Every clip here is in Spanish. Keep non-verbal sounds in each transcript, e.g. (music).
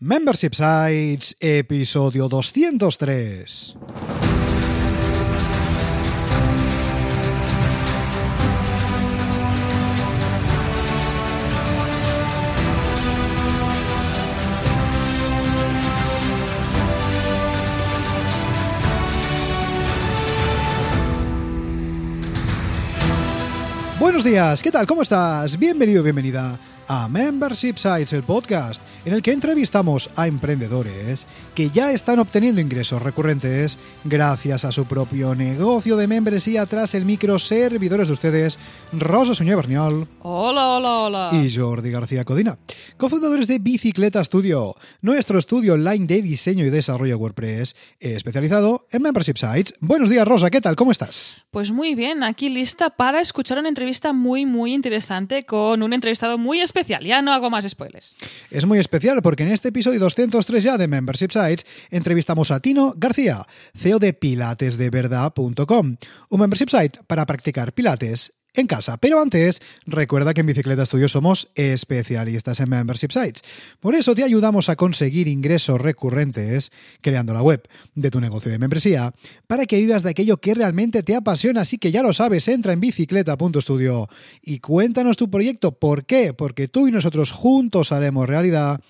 Membership Sites, episodio 203. Buenos días, ¿qué tal? ¿Cómo estás? Bienvenido, bienvenida a Membership Sites, el podcast en el que entrevistamos a emprendedores que ya están obteniendo ingresos recurrentes gracias a su propio negocio de membresía tras el micro servidores de ustedes, Rosa Suñé Berniol. Hola, hola, hola. Y Jordi García Codina, cofundadores de Bicicleta Studio, nuestro estudio online de diseño y desarrollo WordPress especializado en Membership Sites. Buenos días, Rosa, ¿qué tal? ¿Cómo estás? Pues muy bien, aquí lista para escuchar una entrevista muy, muy interesante con un entrevistado muy especial ya no hago más spoilers. Es muy especial porque en este episodio 203 ya de Membership Sites entrevistamos a Tino García, CEO de pilatesdeverdad.com, un membership site para practicar pilates en casa. Pero antes, recuerda que en Bicicleta Studio somos especialistas en membership sites. Por eso te ayudamos a conseguir ingresos recurrentes creando la web de tu negocio de membresía para que vivas de aquello que realmente te apasiona. Así que ya lo sabes, entra en bicicleta.studio y cuéntanos tu proyecto. ¿Por qué? Porque tú y nosotros juntos haremos realidad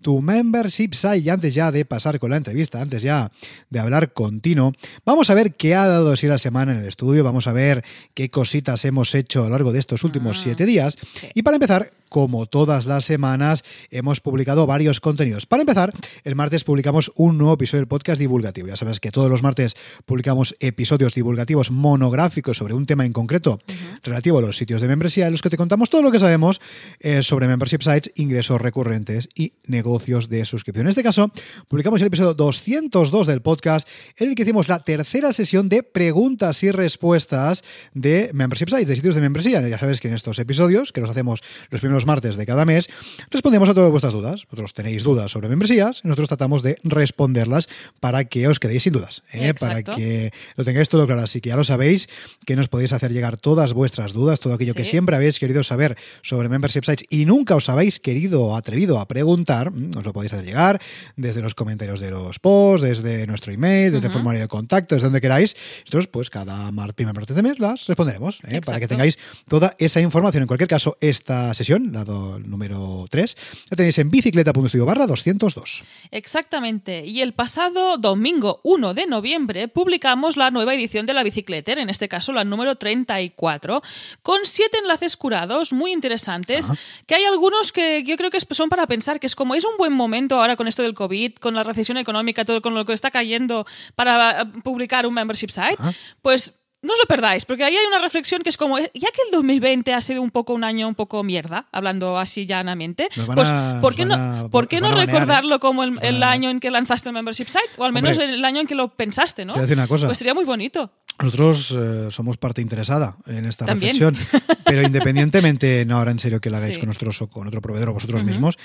tu membership site. Y antes ya de pasar con la entrevista, antes ya de hablar con Tino, vamos a ver qué ha dado así la semana en el estudio, vamos a ver qué cositas hemos hecho a lo largo de estos últimos ah, siete días. Y para empezar, como todas las semanas, hemos publicado varios contenidos. Para empezar, el martes publicamos un nuevo episodio del podcast divulgativo. Ya sabes que todos los martes publicamos episodios divulgativos monográficos sobre un tema en concreto relativo a los sitios de membresía, en los que te contamos todo lo que sabemos eh, sobre membership sites, ingresos recurrentes y negocios de suscripción. En este caso, publicamos el episodio 202 del podcast, en el que hicimos la tercera sesión de preguntas y respuestas de membership sites, de sitios de membresía. Ya sabes que en estos episodios, que los hacemos los primeros martes de cada mes, respondemos a todas vuestras dudas. Vosotros tenéis dudas sobre membresías y nosotros tratamos de responderlas para que os quedéis sin dudas, ¿eh? para que lo tengáis todo claro. Así que ya lo sabéis, que nos podéis hacer llegar todas vuestras dudas, todo aquello que siempre habéis querido saber sobre membership sites y nunca os habéis querido o atrevido a preguntar, os lo podéis hacer llegar desde los comentarios de los posts, desde nuestro email, desde el formulario de contacto, desde donde queráis. Nosotros, pues cada primer martes de mes las responderemos, ¿eh? para que tengáis toda esa información. En cualquier caso, esta sesión, número 3, la tenéis en bicicleta.studio barra 202. Exactamente. Y el pasado domingo 1 de noviembre publicamos la nueva edición de la Bicicletter, en este caso la número 34, con siete enlaces curados muy interesantes, que hay algunos que yo creo que son para pensar que es como es un buen momento ahora con esto del COVID, con la recesión económica, todo con lo que está cayendo para publicar un membership site, pues no os lo perdáis, porque ahí hay una reflexión que es como, ya que el 2020 ha sido un poco un año un poco mierda, hablando así llanamente, pues ¿por qué no, ¿por qué no recordarlo ¿eh? como el, año en que lanzaste el membership site? O al menos el año en que lo pensaste, ¿no? Una cosa. Pues sería muy bonito. Nosotros eh, somos parte interesada en esta reflexión, (laughs) pero independientemente, no ahora en serio que la hagáis con nosotros o con otro proveedor o vosotros mismos,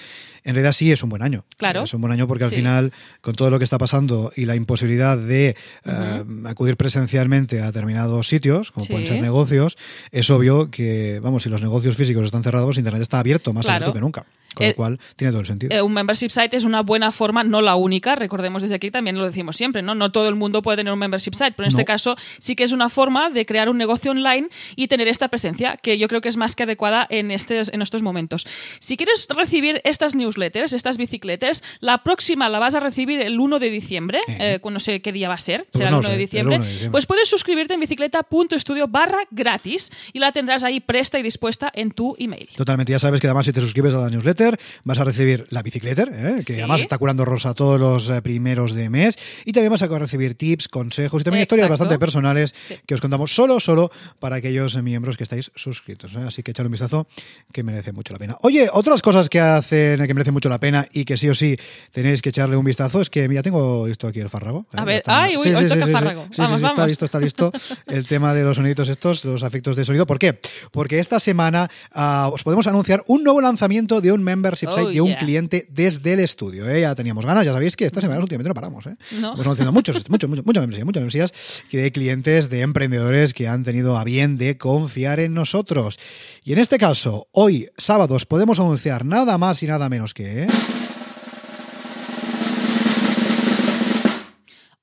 en realidad sí es un buen año. Claro. Es un buen año porque al final, con todo lo que está pasando y la imposibilidad de eh, acudir presencialmente a determinados sitios, como pueden ser negocios, es obvio que, vamos, si los negocios físicos están cerrados, Internet está abierto, más abierto que nunca. Con lo eh, cual, tiene todo el sentido. Eh, un membership site es una buena forma, no la única, recordemos desde aquí, también lo decimos siempre, ¿no? No todo el mundo puede tener un membership site, pero en este caso sí que es una forma de crear un negocio online y tener esta presencia, que yo creo que es más que adecuada en, en estos momentos. Si quieres recibir estas newsletters, estas bicicletas, la próxima la vas a recibir el 1 de diciembre, eh. no sé qué día va a ser, pues será el, 1 de diciembre, pues puedes suscribirte en bicicleta.studio barra gratis y la tendrás ahí presta y dispuesta en tu email. Totalmente, ya sabes que además si te suscribes a la newsletter, vas a recibir la bicicleta, ¿eh? que además está curando Rosa todos los eh, primeros de mes, y también vas a recibir tips, consejos y también historias bastante personales que os contamos solo, solo para aquellos miembros que estáis suscritos. ¿eh? Así que echad un vistazo que merece mucho la pena. Oye, otras cosas que hacen que merecen mucho la pena y que sí o sí tenéis que echarle un vistazo es que, mira, tengo esto aquí el fárrago. A ver, ay, uy, hoy toca fárrago. Vamos, vamos. Está listo, está listo (laughs) el tema de los soniditos estos, los efectos de sonido. ¿Por qué? Porque esta semana uh, os podemos anunciar un nuevo lanzamiento de un membership oh, site de un cliente desde el estudio. ¿eh? Ya teníamos ganas, ya sabéis que esta semana últimamente no paramos. ¿eh? No. Estamos haciendo (laughs) muchos, muchos, muchos, muchas membresías, muchas membresías de clientes, de emprendedores que han tenido a bien de confiar en nosotros. Y en este caso, hoy, sábados, podemos anunciar nada más y nada menos que...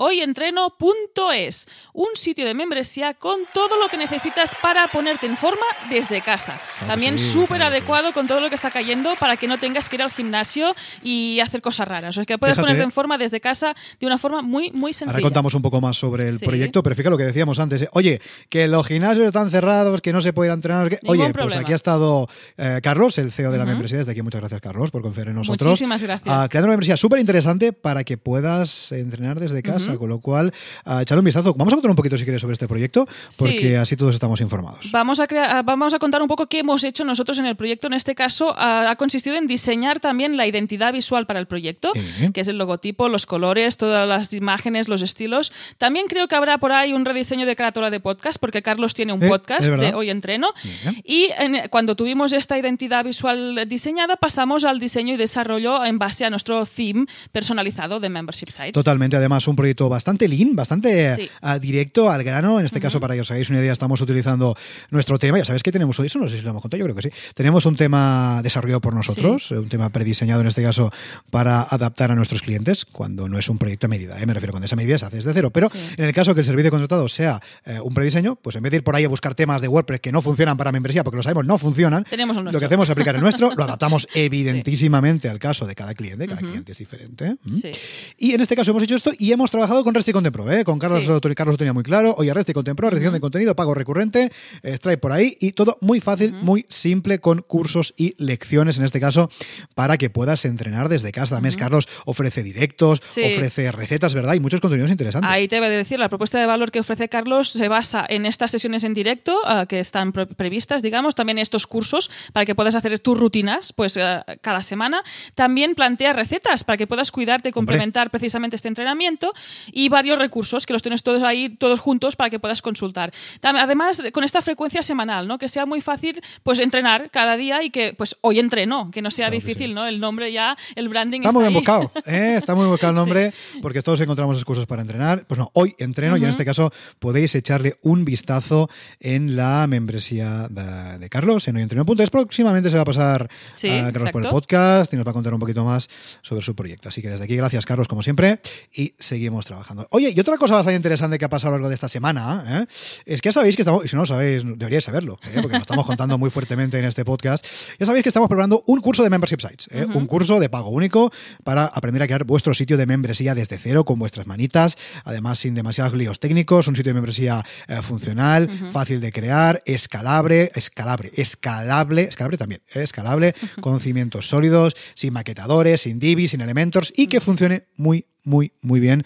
hoyentreno.es, un sitio de membresía con todo lo que necesitas para ponerte en forma desde casa. También sí, súper claro que adecuado con todo lo que está cayendo para que no tengas que ir al gimnasio y hacer cosas raras. O sea, que puedes Fíjate. ponerte en forma desde casa de una forma muy, muy sencilla. Ahora contamos un poco más sobre el Sí. proyecto, pero fíjate lo que decíamos antes. ¿eh? Oye, que los gimnasios están cerrados, que no se puede ir a entrenar. que- Oye, pues aquí ha estado eh, Carlos, el CEO de la membresía. Desde aquí, muchas gracias, Carlos, por confiar en nosotros. Muchísimas gracias. Ah, creando una membresía súper interesante para que puedas entrenar desde casa, con lo cual, ah, echadle un vistazo. Vamos a contar un poquito, si quieres, sobre este proyecto, porque Sí. así todos estamos informados. Vamos a, crea- vamos a contar un poco qué hemos hecho nosotros en el proyecto. En este caso, ha, ha consistido en diseñar también la identidad visual para el proyecto, que es el logotipo, los colores, todas las imágenes, los estilos. También creo que habrá por ahí un rediseño de carátula de podcast, porque Carlos tiene un Eh, podcast de Hoy Entreno. Bien. Y en- cuando tuvimos esta identidad visual diseñada, pasamos al diseño y desarrollo en base a nuestro theme personalizado de Membership Sites. Totalmente, además un proyecto bastante lean, bastante Sí. ah, directo al grano. En este caso, para que os hagáis una idea, estamos utilizando nuestro tema. Ya sabéis que tenemos eso, no sé si lo hemos contado, yo creo que sí. Tenemos un tema desarrollado por nosotros, eh, un tema prediseñado en este caso para adaptar a nuestros clientes cuando no es un proyecto a medida. ¿eh? Me refiero cuando esa medida se hace desde cero. Pero Sí. en el caso que el servicio contratado sea eh, un prediseño, pues en vez de ir por ahí a buscar temas de WordPress que no funcionan para membresía, porque lo sabemos, no funcionan, Tenemos lo que hacemos es aplicar el nuestro, lo adaptamos (laughs) evidentísimamente al caso de cada cliente, cada cliente es diferente. Sí. Y en este caso hemos hecho esto y hemos trabajado con Resti Content Pro, ¿eh? Con Carlos, Sí. lo, Carlos lo tenía muy claro. Oye, Resti Content Pro, recepción de contenido, pago recurrente, Stripe por ahí y todo muy fácil, muy simple con cursos y lecciones en este caso para que puedas entrenar desde casa. También Carlos ofrece directos, Sí. ofrece recetas, ¿verdad? Y muchos contenidos interesantes. Ahí te voy a decir, la propuesta de valor que ofrece Carlos se basa en estas sesiones en directo ah, que están pre- previstas, digamos, también estos cursos para que puedas hacer tus rutinas pues ah, cada semana. También plantea recetas para que puedas cuidarte y complementar precisamente este entrenamiento y varios recursos que los tienes todos ahí, todos juntos para que puedas consultar. Además, con esta frecuencia semanal, ¿no? Que sea muy fácil pues entrenar cada día y que pues hoy entreno, que no sea Claro difícil, sí. ¿no? El nombre ya, el branding Está muy bien buscado, ¿eh? está muy buscado el (laughs) nombre, porque todos encontramos excusas para entrenar. Pues no, hoy entreno y en este caso podéis echarle un vistazo en la membresía de, de Carlos, en hoyentreno.es. Próximamente se va a pasar Sí, a Carlos por el podcast y nos va a contar un poquito más sobre su proyecto. Así que desde aquí, gracias Carlos, como siempre, y seguimos trabajando. Oye, y otra cosa bastante interesante que ha pasado a lo largo de esta semana ¿eh? es que ya sabéis que estamos, y si no lo sabéis, deberíais saberlo, ¿eh? porque lo estamos contando muy fuertemente en este podcast. Ya sabéis que estamos preparando un curso de Membership Sites, ¿eh? un curso de pago único para aprender a crear vuestro sitio de membresía desde cero con vuestras manitas, además sin demasiados líos técnicos, un sitio de membresía eh, funcional, fácil de crear, escalable, escalable, escalable, escalable también, ¿eh? escalable, con cimientos sólidos, sin maquetadores, sin divis, sin elementos y que funcione muy muy, muy bien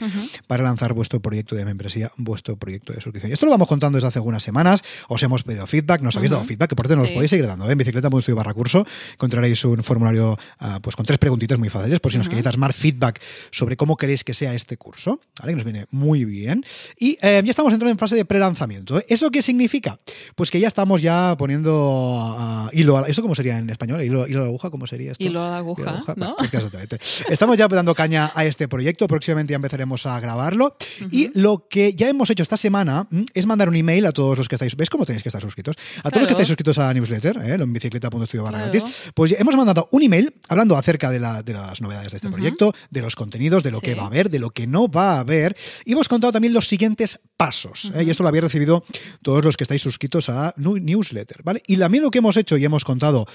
para lanzar vuestro proyecto de membresía, vuestro proyecto de suscripción. Y esto lo vamos contando desde hace algunas semanas. Os hemos pedido feedback, nos habéis dado feedback, que por cierto nos Sí. podéis seguir dando. ¿eh? En bicicleta.estudio barra curso encontraréis un formulario ah, pues con tres preguntitas muy fáciles por si nos queréis dar más feedback sobre cómo queréis que sea este curso. ¿vale? Que nos viene muy bien. Y eh, ya estamos entrando en fase de prelanzamiento. ¿eh? ¿Eso qué significa? Pues que ya estamos ya poniendo ah, hilo a ¿Esto cómo sería en español? ¿Hilo, hilo a la aguja? ¿Cómo sería esto? Hilo a la aguja, ¿no? Pues exactamente. Estamos ya dando caña a este proyecto, próximamente ya empezaremos a grabarlo. Y lo que ya hemos hecho esta semana mm, es mandar un email a todos los que estáis. ¿Ves cómo tenéis que estar suscritos? A todos los que estáis suscritos a la newsletter, ¿eh? en bicicleta.studio barra Claro. gratis. Pues hemos mandado un email hablando acerca de, la- de las novedades de este proyecto, de los contenidos, de lo Sí. que va a haber, de lo que no va a haber. Y hemos contado también los siguientes pasos. ¿eh? Y esto lo habéis recibido todos los que estáis suscritos a newsletter. ¿vale? Y también lo que hemos hecho y hemos contado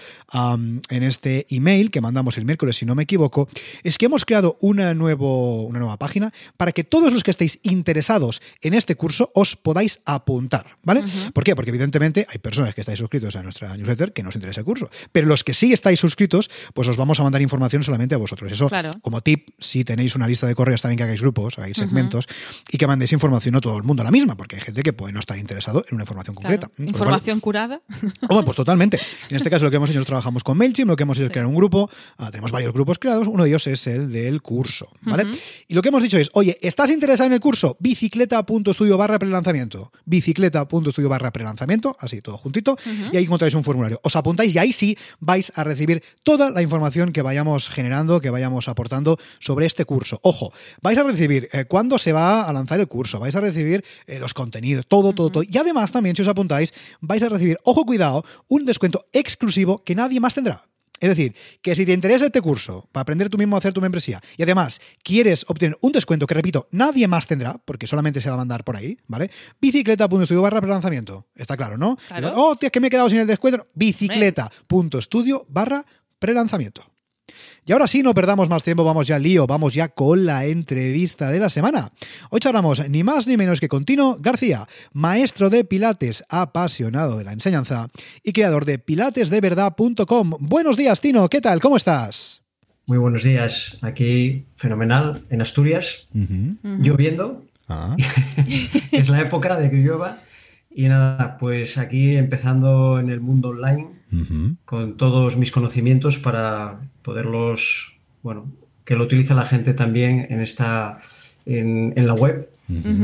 en este email que mandamos el miércoles, si no me equivoco, es que hemos creado una, nuevo, una nueva página para que todos los que estéis interesados en este curso os podáis apuntar. ¿Vale? ¿Por qué? Porque evidentemente hay personas que estáis suscritos a nuestra newsletter que no os interesa el curso. Pero los que sí estáis suscritos, pues os vamos a mandar información solamente a vosotros. Eso, Claro. como tip, si tenéis una lista de correos también que hagáis grupos, hagáis segmentos y que mandéis información a todo el mundo la misma, porque hay gente que puede no estar interesado en una información Claro. concreta. Cual, Información curada. Hombre, pues totalmente. En este caso lo que hemos hecho es trabajamos con MailChimp, lo que hemos hecho es crear un grupo, ah, tenemos varios grupos creados, uno de ellos es el del curso, ¿vale? Y lo que hemos dicho es, oye, ¿estás interesado en el curso? bicicleta.studio barra prelanzamiento, bicicleta.studio barra prelanzamiento, así todo juntito, y ahí encontráis un formulario. Os apuntáis y ahí sí vais a recibir toda la información que vayamos generando, que vayamos aportando sobre este curso. Ojo, vais a recibir eh, cuándo se va a lanzar el curso, vais a recibir eh, los contenidos, todo, todo, todo. Y además también, si os apuntáis, vais a recibir, ojo, cuidado, un descuento exclusivo que nadie más tendrá. Es decir, que si te interesa este curso para aprender tú mismo a hacer tu membresía y además quieres obtener un descuento que, repito, nadie más tendrá, porque solamente se va a mandar por ahí, ¿vale? Bicicleta.studio barra prelanzamiento. Está claro, ¿no? Claro. Oh, tío, es que me he quedado sin el descuento. Bicicleta.studio barra prelanzamiento. Y ahora sí, no perdamos más tiempo, vamos ya al lío, vamos ya con la entrevista de la semana. Hoy charlamos ni más ni menos que con Tino García, maestro de Pilates, apasionado de la enseñanza y creador de pilatesdeverdad.com. Buenos días, Tino, ¿qué tal? ¿Cómo estás? Muy buenos días, aquí fenomenal, en Asturias, lloviendo, Ah, (laughs) es la época de que llueva. Y nada, pues aquí empezando en el mundo online con todos mis conocimientos para poderlos, bueno, que lo utilice la gente también en esta, en, en la web.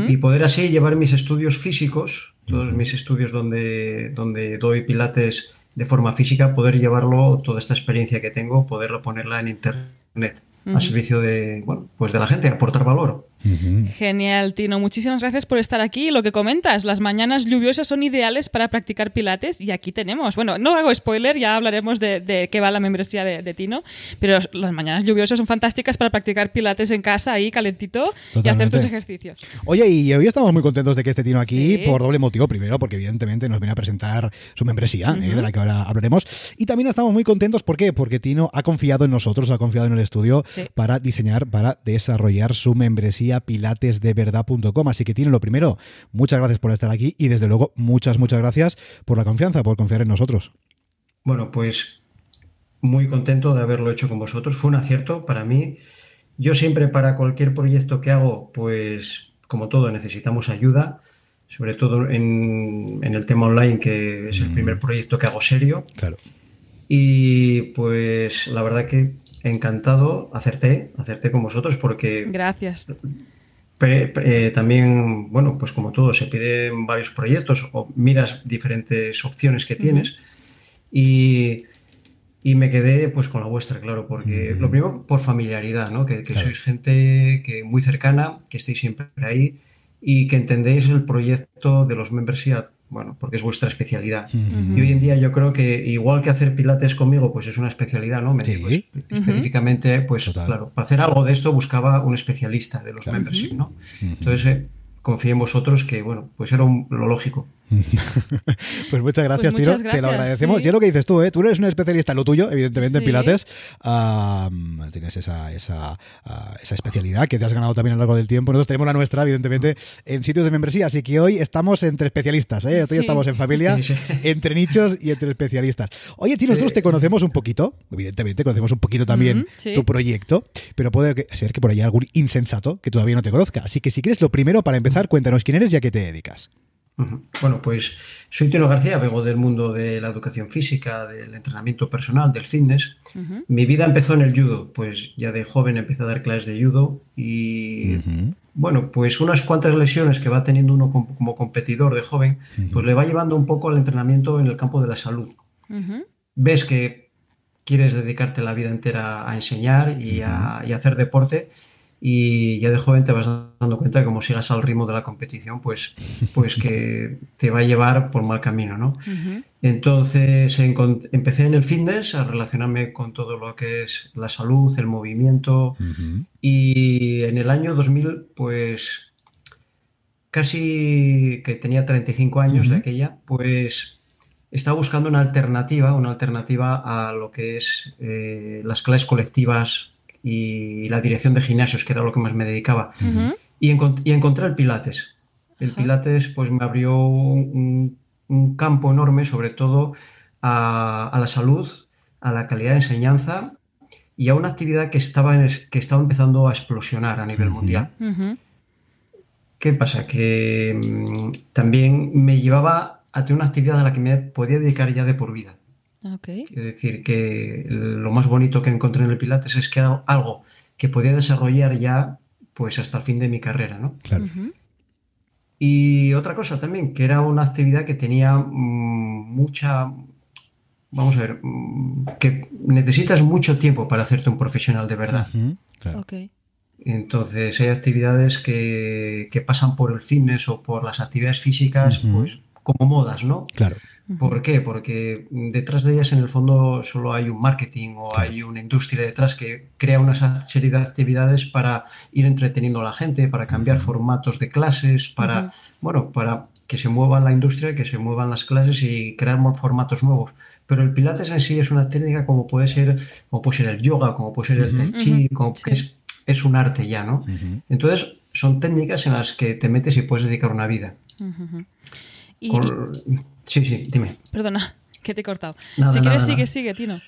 Y poder así llevar mis estudios físicos, todos mis estudios donde, donde doy pilates de forma física, poder llevarlo, toda esta experiencia que tengo, poderlo ponerla en internet a servicio de, bueno, pues de la gente, aportar valor. Genial, Tino. Muchísimas gracias por estar aquí. Lo que comentas, las mañanas lluviosas son ideales para practicar pilates y aquí tenemos. Bueno, no hago spoiler, ya hablaremos de, de qué va la membresía de, de Tino, pero las mañanas lluviosas son fantásticas para practicar pilates en casa ahí calentito y hacer tus ejercicios. Oye, y hoy estamos muy contentos de que esté Tino aquí Sí. por doble motivo. Primero, porque evidentemente nos viene a presentar su membresía, eh, de la que ahora hablaremos. Y también estamos muy contentos, ¿por qué? Porque Tino ha confiado en nosotros, ha confiado en el estudio Sí. para diseñar, para desarrollar su membresía pilatesdeverdad.com. Así que Tino, lo primero, muchas gracias por estar aquí y desde luego muchas, muchas gracias por la confianza, por confiar en nosotros. Bueno, pues muy contento de haberlo hecho con vosotros. Fue un acierto para mí. Yo siempre para cualquier proyecto que hago, pues como todo, necesitamos ayuda, sobre todo en, en el tema online, que es el primer proyecto que hago serio. Claro. Y pues la verdad que encantado, acerté, acerté con vosotros porque Gracias. Pre- pre- eh, también, bueno, pues como todo, se piden varios proyectos o miras diferentes opciones que tienes y, y me quedé pues con la vuestra, claro, porque lo primero por familiaridad, ¿no? Que, que Claro. sois gente que muy cercana, que estéis siempre ahí y que entendéis el proyecto de los membership, bueno, porque es vuestra especialidad. Y hoy en día yo creo que igual que hacer pilates conmigo, pues es una especialidad, ¿no? Me Sí. dedico es- específicamente, pues Total. claro, para hacer algo de esto buscaba un especialista de los membership, ¿no? Entonces eh, confié en vosotros que, bueno, pues era un- lo lógico. (laughs) Pues muchas gracias, Pues Tino. muchas Te lo agradecemos. sí. Y es lo que dices tú, ¿eh? Tú eres un especialista en lo tuyo, evidentemente, en. Pilates. Tienes esa, esa, ah, esa especialidad que te has ganado también a lo largo del tiempo. Nosotros tenemos la nuestra, evidentemente, en sitios de membresía. Así que hoy estamos entre especialistas, ¿eh? Hoy Sí. estamos en familia, entre nichos y entre especialistas. Oye, Tino, nosotros te conocemos un poquito, evidentemente, conocemos un poquito también tu proyecto, pero puede ser que por ahí hay algún insensato que todavía no te conozca. Así que si quieres, lo primero para empezar, cuéntanos quién eres y a qué te dedicas. Bueno, pues soy Tino García, vengo del mundo de la educación física, del entrenamiento personal, del fitness. Mi vida empezó en el judo, pues ya de joven empecé a dar clases de judo y bueno, pues unas cuantas lesiones que va teniendo uno como, como competidor de joven, pues le va llevando un poco al entrenamiento en el campo de la salud. Ves que quieres dedicarte la vida entera a enseñar y a, y a hacer deporte y ya de joven te vas dando cuenta que como sigas al ritmo de la competición, pues, pues que te va a llevar por mal camino, ¿no? Entonces empecé en el fitness a relacionarme con todo lo que es la salud, el movimiento y en el año 2000 pues casi que tenía 35 años de aquella, pues estaba buscando una alternativa, una alternativa a lo que es eh, las clases colectivas y la dirección de gimnasios, que era lo que más me dedicaba. y, encont- y encontré el Pilates. El Pilates pues me abrió un, un campo enorme, sobre todo a, a la salud, a la calidad de enseñanza y a una actividad que estaba, en es- que estaba empezando a explosionar a nivel mundial. ¿Qué pasa? Que mm, también me llevaba a tener una actividad a la que me podía dedicar ya de por vida. Ok. Es decir, que lo más bonito que encontré en el Pilates es que era algo que podía desarrollar ya pues hasta el fin de mi carrera, ¿no? Claro. Y otra cosa también, que era una actividad que tenía mm, mucha, vamos a ver, mm, que necesitas mucho tiempo para hacerte un profesional de verdad. Claro. Entonces hay actividades que, que pasan por el fitness o por las actividades físicas, pues como modas, ¿no? Claro. ¿Por qué? Porque detrás de ellas en el fondo solo hay un marketing o hay una industria detrás que crea una serie de actividades para ir entreteniendo a la gente, para cambiar formatos de clases, para, bueno, para que se mueva la industria, que se muevan las clases y crear formatos nuevos. Pero el Pilates en sí es una técnica como puede ser, como puede ser el yoga, como puede ser el Tai Chi, como que es, es, un arte ya, ¿no? Entonces, son técnicas en las que te metes y puedes dedicar una vida. Y, Sí, sí, dime. Perdona, (laughs) que te he cortado. Nada, si nada, quieres, nada. sigue, sigue, Tino.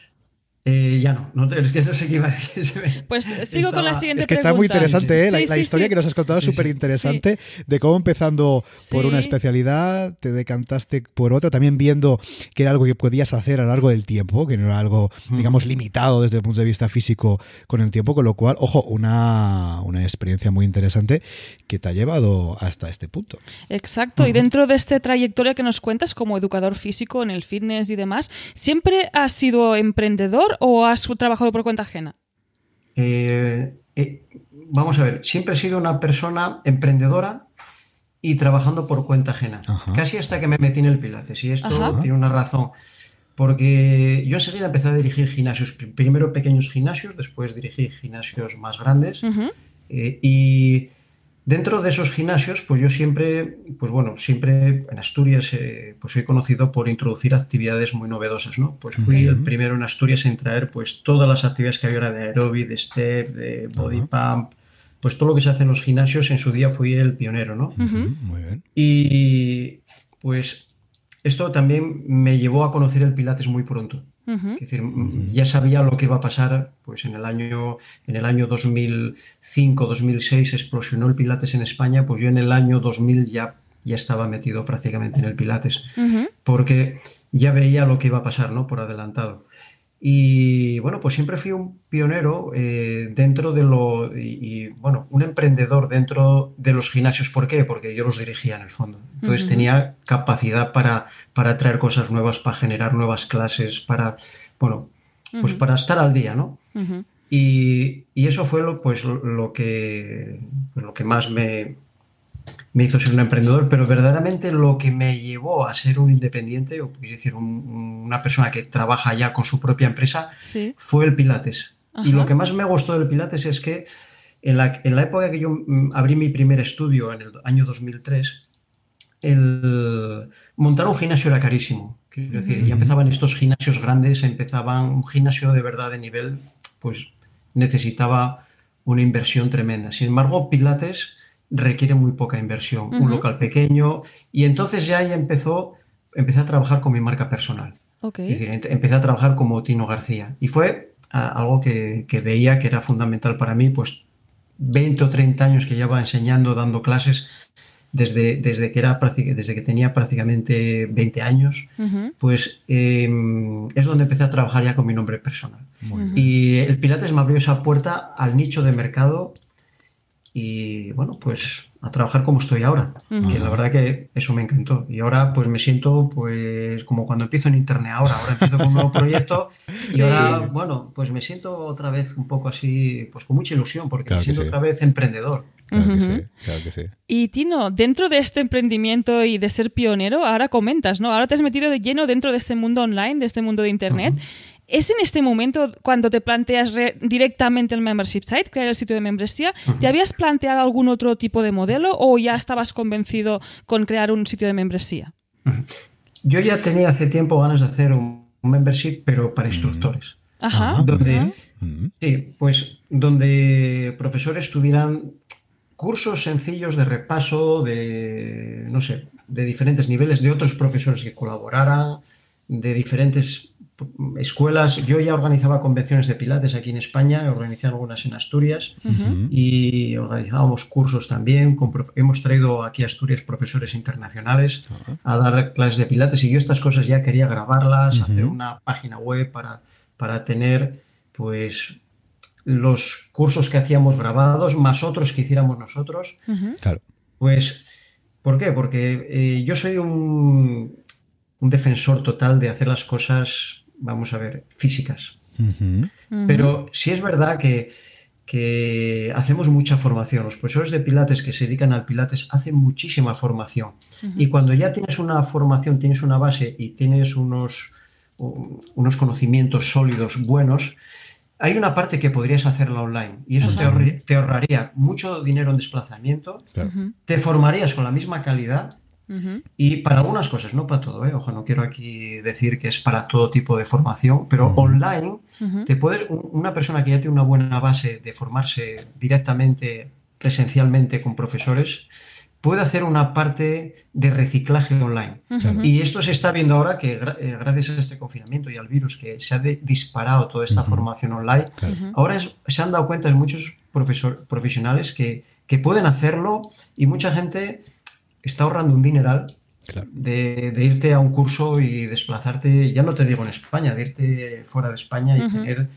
Eh, ya no, no, es que no sé qué iba a decir. (laughs) Pues sigo con la siguiente Es que está muy pregunta. interesante, ¿eh? La, Sí, la sí, historia sí. que nos has contado es súper interesante de cómo empezando por una especialidad te decantaste por otra, también viendo que era algo que podías hacer a lo largo del tiempo, que no era algo, digamos, limitado desde el punto de vista físico con el tiempo, con lo cual, ojo, una, una experiencia muy interesante que te ha llevado hasta este punto. Exacto, y dentro de esta trayectoria que nos cuentas como educador físico en el fitness y demás, ¿siempre has sido emprendedor o has trabajado por cuenta ajena? Eh, eh, vamos a ver, siempre he sido una persona emprendedora y trabajando por cuenta ajena. Ajá. Casi hasta que me metí en el Pilates. Y esto Ajá. tiene una razón. Porque yo enseguida empecé a dirigir gimnasios. Pr- Primero pequeños gimnasios, después dirigí gimnasios más grandes. Eh, y dentro de esos gimnasios, pues yo siempre, pues bueno, siempre en Asturias, eh, pues soy conocido por introducir actividades muy novedosas, ¿no? Pues fui el primero en Asturias en traer pues todas las actividades que había ahora de aeróbic, de step, de body pump, pues todo lo que se hace en los gimnasios, en su día fui el pionero, ¿no? Muy bien. Y pues esto también me llevó a conocer el Pilates muy pronto. Es decir, mm, ya sabía lo que iba a pasar, pues en el año, en el año 2005-2006 explosionó el Pilates en España, pues yo en el año 2000 ya, ya estaba metido prácticamente en el Pilates, porque ya veía lo que iba a pasar, ¿no? Por adelantado. Y bueno, pues siempre fui un pionero eh, dentro de lo. Y, y, bueno, un emprendedor dentro de los gimnasios. ¿Por qué? Porque yo los dirigía en el fondo. Entonces tenía capacidad para, para traer cosas nuevas, para generar nuevas clases, para. Bueno, pues para estar al día, ¿no? Y, y eso fue lo, pues, lo, que, lo que más me, me hizo ser un emprendedor, pero verdaderamente lo que me llevó a ser un independiente, o quiero decir, un- una persona que trabaja ya con su propia empresa, Sí. fue el Pilates. Y lo que más me gustó del Pilates es que en la, en la época que yo mm, abrí mi primer estudio, en el año 2003, el montar un gimnasio era carísimo. Quiero decir, ya empezaban estos gimnasios grandes, empezaban un gimnasio de verdad de nivel, pues necesitaba una inversión tremenda. Sin embargo, Pilates requiere muy poca inversión, un local pequeño, y entonces ya ahí empezó, empecé a trabajar con mi marca personal. Ok. Es decir, empecé a trabajar como Tino García. Y fue ah, algo que, que veía que era fundamental para mí, pues 20 o 30 años que llevaba enseñando, dando clases, desde, desde, que, era, desde que tenía prácticamente 20 años, pues eh, es donde empecé a trabajar ya con mi nombre personal. Y el Pilates me abrió esa puerta al nicho de mercado y bueno, pues a trabajar como estoy ahora, que la verdad que eso me encantó. Y ahora pues me siento pues como cuando empiezo en internet ahora, ahora empiezo con un nuevo proyecto (laughs) y Sí. ahora, bueno, pues me siento otra vez un poco así, pues con mucha ilusión, porque Claro me siento sí. otra vez emprendedor. Claro que sí, claro que sí. Y Tino, dentro de este emprendimiento y de ser pionero, ahora comentas, ¿no? Ahora te has metido de lleno dentro de este mundo online, de este mundo de Internet. ¿Es en este momento cuando te planteas re- directamente el membership site, crear el sitio de membresía? ¿Te habías planteado algún otro tipo de modelo o ya estabas convencido con crear un sitio de membresía? Yo ya tenía hace tiempo ganas de hacer un, membership, pero para instructores. Ajá. donde sí, pues donde profesores tuvieran cursos sencillos de repaso de no sé, de diferentes niveles de otros profesores que colaboraran, de diferentes escuelas. Yo ya organizaba convenciones de pilates aquí en España, he organizado algunas en Asturias y organizábamos cursos también. con hemos traído aquí a Asturias profesores internacionales a dar clases de pilates y yo estas cosas ya quería grabarlas, hacer una página web para, para tener pues los cursos que hacíamos grabados más otros que hiciéramos nosotros. Claro. Pues, ¿por qué? Porque eh, yo soy un, un defensor total de hacer las cosas, vamos a ver, físicas. Pero sí es verdad que que hacemos mucha formación. Los profesores de Pilates que se dedican al Pilates hacen muchísima formación. Y cuando ya tienes una formación, tienes una base y tienes unos, unos conocimientos sólidos, buenos, hay una parte que podrías hacerla online. Y eso te, ahorraría mucho dinero en desplazamiento, te formarías con la misma calidad y para algunas cosas, no para todo, ¿eh? ojo, no quiero aquí decir que es para todo tipo de formación, pero online te puede, una persona que ya tiene una buena base de formarse directamente, presencialmente con profesores, puede hacer una parte de reciclaje online. Y esto se está viendo ahora que eh, gracias a este confinamiento y al virus que se ha disparado toda esta formación online, ahora se han dado cuenta de muchos profesionales que, que pueden hacerlo y mucha gente está ahorrando un dineral de, irte a un curso y desplazarte, ya no te digo en España, de irte fuera de España y tener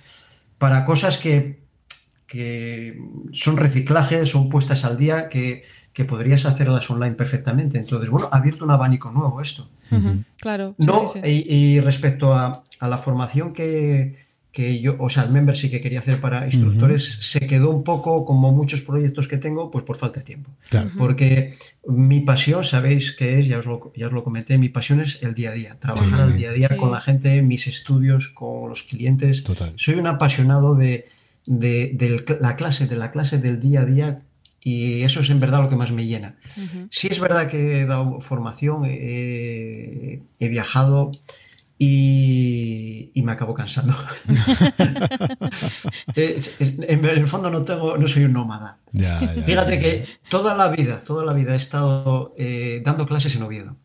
para cosas que, que son reciclajes, son puestas al día, que, que podrías hacerlas online perfectamente. Entonces, bueno, ha abierto un abanico nuevo esto. Claro. No, Y, respecto a, a la formación que, que yo, o sea, el membership que quería hacer para instructores se quedó un poco, como muchos proyectos que tengo, pues por falta de tiempo. Porque mi pasión, sabéis que es, ya os, lo, ya os lo comenté, mi pasión es el día a día, trabajar al día a día con la gente, mis estudios, con los clientes. Soy un apasionado de, de, la clase, de la clase del día a día y eso es en verdad lo que más me llena. Sí es verdad que he dado formación, he viajado y, me acabo cansando. (laughs) en el fondo no tengo, no soy un nómada. Fíjate que toda la vida, toda la vida he estado eh, dando clases en Oviedo.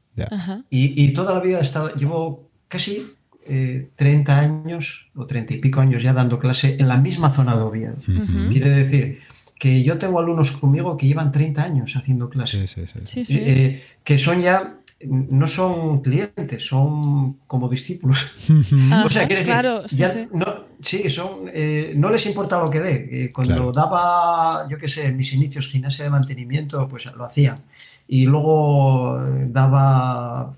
Y, toda la vida he estado, llevo casi 30 eh, años o 30 y pico años ya dando clase en la misma zona de Oviedo. Quiere decir que yo tengo alumnos conmigo que llevan 30 años haciendo clases. Eh, que son ya no son clientes, son como discípulos. o sea, quiere decir, No, sí, son, eh, no les importa lo que dé. Eh, cuando daba, yo qué sé, mis inicios gimnasia de mantenimiento, pues lo hacían. Y luego eh, daba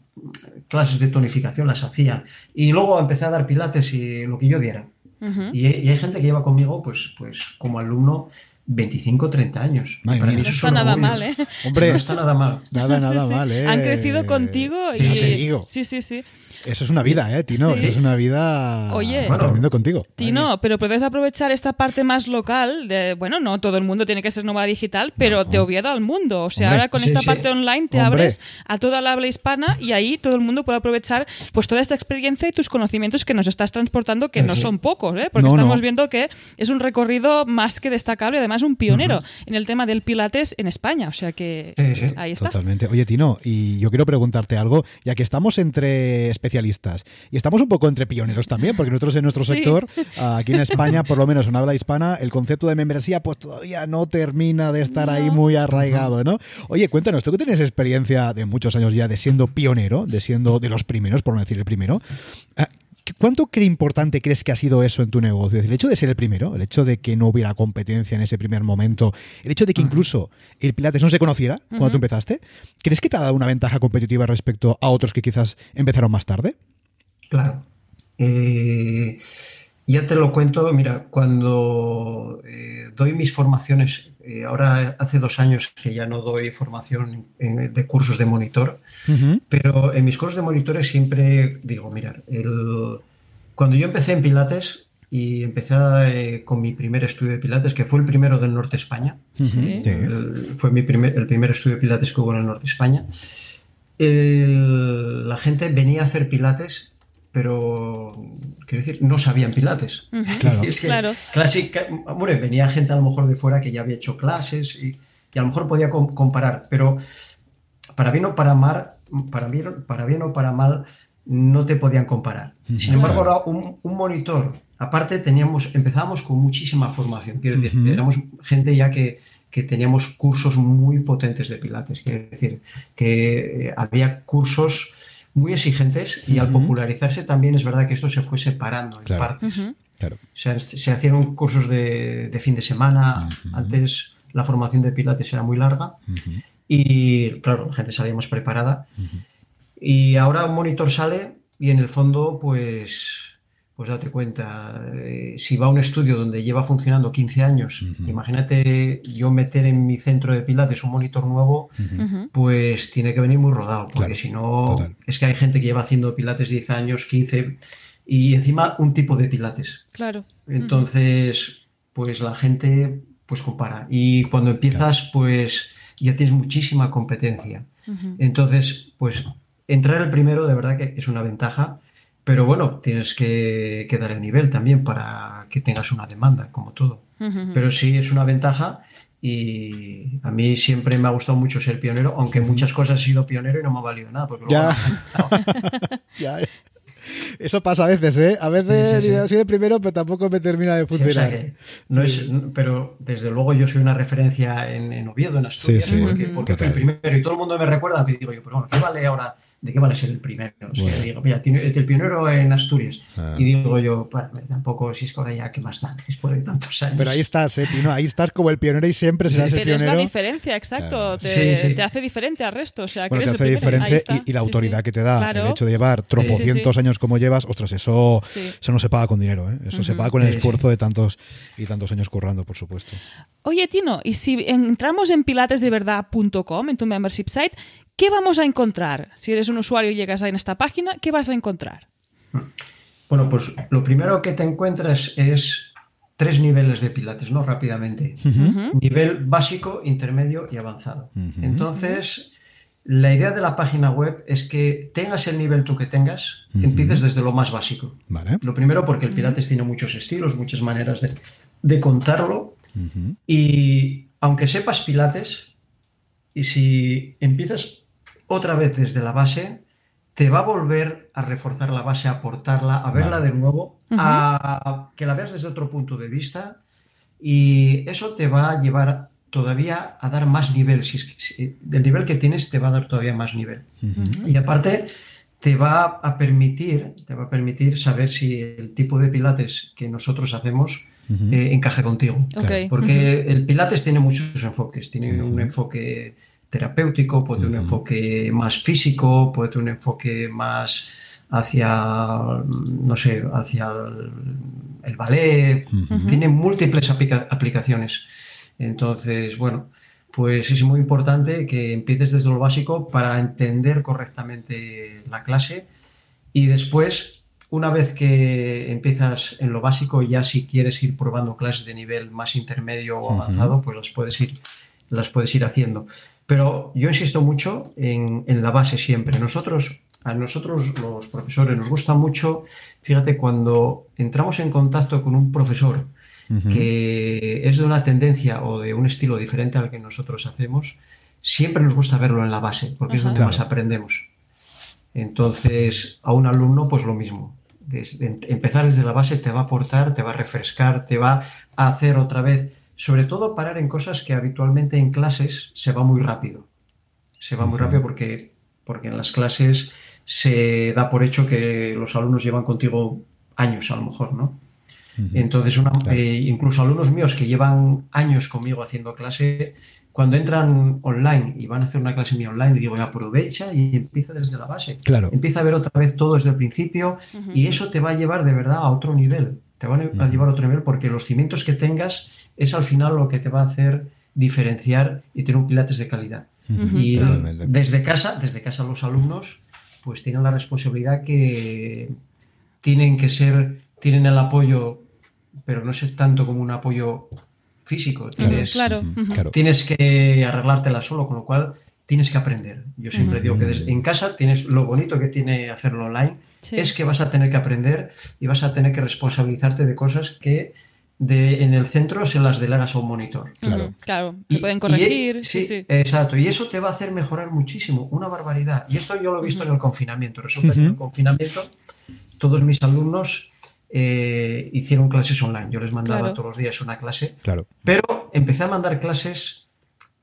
clases de tonificación, las hacían. Y luego empecé a dar pilates y lo que yo diera. y, y, hay gente que lleva conmigo, pues, pues como alumno, 25, 30 años. no está nada mal, ¿eh? Hombre, no está nada mal. Nada, (laughs) nada mal, ¿eh? Han crecido contigo y... Sí, sí, sí. Eso es una vida, ¿eh, Tino? Eso es una vida Oye, contigo. Tino, pero puedes aprovechar esta parte más local de, bueno, no todo el mundo tiene que ser nómada digital, pero te Oviedo al mundo. O sea, ahora con esta parte online te abres a toda la habla hispana y ahí todo el mundo puede aprovechar pues toda esta experiencia y tus conocimientos que nos estás transportando, que no son pocos, ¿eh? Porque estamos viendo que es un recorrido más que destacable, además un pionero en el tema del pilates en España. O sea que ahí está. Totalmente. Oye, Tino, y yo quiero preguntarte algo, ya que estamos entre especialistas. Y estamos un poco entre pioneros también, porque nosotros en nuestro sector, (laughs) aquí en España, por lo menos en habla hispana, el concepto de membresía pues todavía no termina de estar ahí muy arraigado, ¿no? Oye, cuéntanos, tú que tienes experiencia de muchos años ya de siendo pionero, de siendo de los primeros, por no decir el primero, ah, ¿Cuánto cree importante crees que ha sido eso en tu negocio? El hecho de ser el primero, el hecho de que no hubiera competencia en ese primer momento, el hecho de que incluso el Pilates no se conociera cuando tú empezaste, ¿crees que te ha dado una ventaja competitiva respecto a otros que quizás empezaron más tarde? Claro. Eh, ya te lo cuento, mira, cuando eh, doy mis formaciones, eh, ahora hace dos años que ya no doy formación de cursos de monitor, pero en mis cursos de monitores siempre digo, mira, el, cuando yo empecé en Pilates y empecé eh, con mi primer estudio de Pilates, que fue el primero del norte de España, fue mi primer, el primer estudio de Pilates que hubo en el norte de España, la gente venía a hacer Pilates pero quiero decir, no sabían pilates. (laughs) Claro. es que Clásica, bueno, venía gente a lo mejor de fuera que ya había hecho clases y, a lo mejor podía comparar, pero para bien o para mal, para bien, para bien o para mal, no te podían comparar. Sin embargo, ahora un, monitor, aparte teníamos, empezábamos con muchísima formación, quiero decir, éramos gente ya que, que teníamos cursos muy potentes de pilates, quiero decir, que había cursos muy exigentes y al popularizarse también es verdad que esto se fue separando en partes. se, hacían cursos de, fin de semana, antes la formación de Pilates era muy larga y claro, la gente salía más preparada. Y ahora un monitor sale y en el fondo pues pues date cuenta, eh, si va a un estudio donde lleva funcionando 15 años, imagínate yo meter en mi centro de pilates un monitor nuevo, pues tiene que venir muy rodado, porque si no, es que hay gente que lleva haciendo pilates 10 años, 15, y encima un tipo de pilates. Claro. Entonces, pues la gente pues compara. Y cuando empiezas, pues ya tienes muchísima competencia. Entonces, pues entrar el primero de verdad que es una ventaja pero bueno, tienes que, dar el nivel también para que tengas una demanda, como todo. Pero sí es una ventaja y a mí siempre me ha gustado mucho ser pionero, aunque muchas cosas he sido pionero y no me ha valido nada. Porque (laughs) ya. ya. Eso pasa a veces, ¿eh? A veces soy el primero, pero tampoco me termina de funcionar. no es, pero desde luego yo soy una referencia en, Oviedo, en Asturias, porque, porque fui el primero y todo el mundo me recuerda que digo yo, pero bueno, ¿qué vale ahora ¿de qué vale ser el primero? O sea, digo, mira, el pionero en Asturias. Ah. Y digo yo, tampoco, si es que ahora ya, ¿qué más da? Después de tantos años. Pero ahí estás, ¿eh, Ahí estás como el pionero y siempre serás el pionero. es la diferencia, exacto. Te, hace diferente al resto. O sea, eres te hace diferente y, la autoridad que te da. El hecho de llevar tropocientos años como llevas, ostras, eso, eso no se paga con dinero, ¿eh? Eso se paga con el esfuerzo de tantos y tantos años currando, por supuesto. Oye, Tino, y si entramos en pilatesdeverdad.com, en tu membership site, ¿Qué vamos a encontrar? Si eres un usuario y llegas a esta página, ¿qué vas a encontrar? Bueno, pues lo primero que te encuentras es tres niveles de pilates, ¿no? Rápidamente. Nivel básico, intermedio y avanzado. Entonces, la idea de la página web es que tengas el nivel tú que tengas, empieces desde lo más básico. Lo primero porque el pilates tiene muchos estilos, muchas maneras de, de contarlo. Y aunque sepas pilates, y si empiezas otra vez desde la base, te va a volver a reforzar la base, a aportarla, a verla de nuevo, a que la veas desde otro punto de vista y eso te va a llevar todavía a dar más nivel. Si, del nivel que tienes te va a dar todavía más nivel. Y aparte te va a permitir, te va a permitir saber si el tipo de pilates que nosotros hacemos eh, encaja contigo. Porque el pilates tiene muchos enfoques. Tiene un enfoque terapéutico, puede tener un enfoque más físico, puede tener un enfoque más hacia, no sé, hacia el, ballet, tiene múltiples aplicaciones. Entonces, bueno, pues es muy importante que empieces desde lo básico para entender correctamente la clase y después, una vez que empiezas en lo básico, ya si quieres ir probando clases de nivel más intermedio o avanzado, pues las puedes ir, las puedes ir haciendo. Pero yo insisto mucho en, la base siempre. Nosotros, a nosotros los profesores nos gusta mucho, fíjate, cuando entramos en contacto con un profesor que es de una tendencia o de un estilo diferente al que nosotros hacemos, siempre nos gusta verlo en la base, porque es donde más aprendemos. Entonces, a un alumno, pues lo mismo. empezar desde la base te va a aportar, te va a refrescar, te va a hacer otra vez sobre todo parar en cosas que habitualmente en clases se va muy rápido. Se va muy rápido porque, porque en las clases se da por hecho que los alumnos llevan contigo años a lo mejor, ¿no? Entonces, eh, incluso alumnos míos que llevan años conmigo haciendo clase, cuando entran online y van a hacer una clase mía online, digo, aprovecha y empieza desde la base. Claro. Empieza a ver otra vez todo desde el principio y eso te va a llevar de verdad a otro nivel. Te van a llevar a otro nivel porque los cimientos que tengas es al final lo que te va a hacer diferenciar y tener un pilates de calidad. Y desde casa, desde casa los alumnos pues tienen la responsabilidad que tienen que ser, tienen el apoyo, pero no es tanto como un apoyo físico. Tienes, claro. tienes que arreglártela solo, con lo cual tienes que aprender. Yo siempre digo que en casa tienes lo bonito que tiene hacerlo online, es que vas a tener que aprender y vas a tener que responsabilizarte de cosas que de, en el centro se las delegas a un monitor. Claro, claro. Te pueden corregir. sí, exacto. Y eso te va a hacer mejorar muchísimo, una barbaridad. Y esto yo lo he visto en el confinamiento. Resulta que en el confinamiento todos mis alumnos eh, hicieron clases online. Yo les mandaba todos los días una clase. Claro. Pero empecé a mandar clases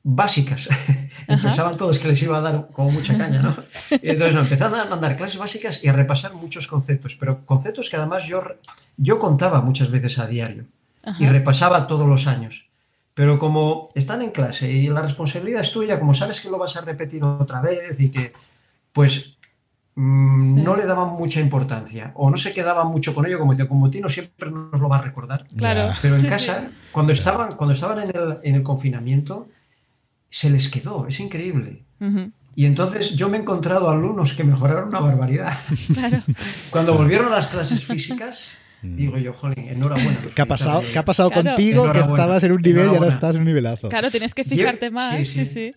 básicas. (laughs) Pensaban todos que les iba a dar como mucha caña, ¿no? (laughs) Y entonces no, empecé a mandar clases básicas y a repasar muchos conceptos, pero conceptos que además yo, yo contaba muchas veces a diario y repasaba todos los años. Pero como están en clase y la responsabilidad es tuya, como sabes que lo vas a repetir otra vez y que, pues mm, no le daban mucha importancia o no se quedaban mucho con ello, como dice, como Tino siempre nos lo va a recordar. Claro. Pero en (laughs) Sí, casa, cuando estaban, cuando estaban en el, en el confinamiento, se les quedó, es increíble. Y entonces yo me he encontrado alumnos que mejoraron una barbaridad. (laughs) Cuando volvieron a las clases físicas, digo yo, jolín, enhorabuena. ¿Qué ha pasado. ¿qué ha pasado Claro. contigo que estabas en un nivel y ahora estás en un nivelazo? Claro, tienes que fijarte más. Sí, sí. sí.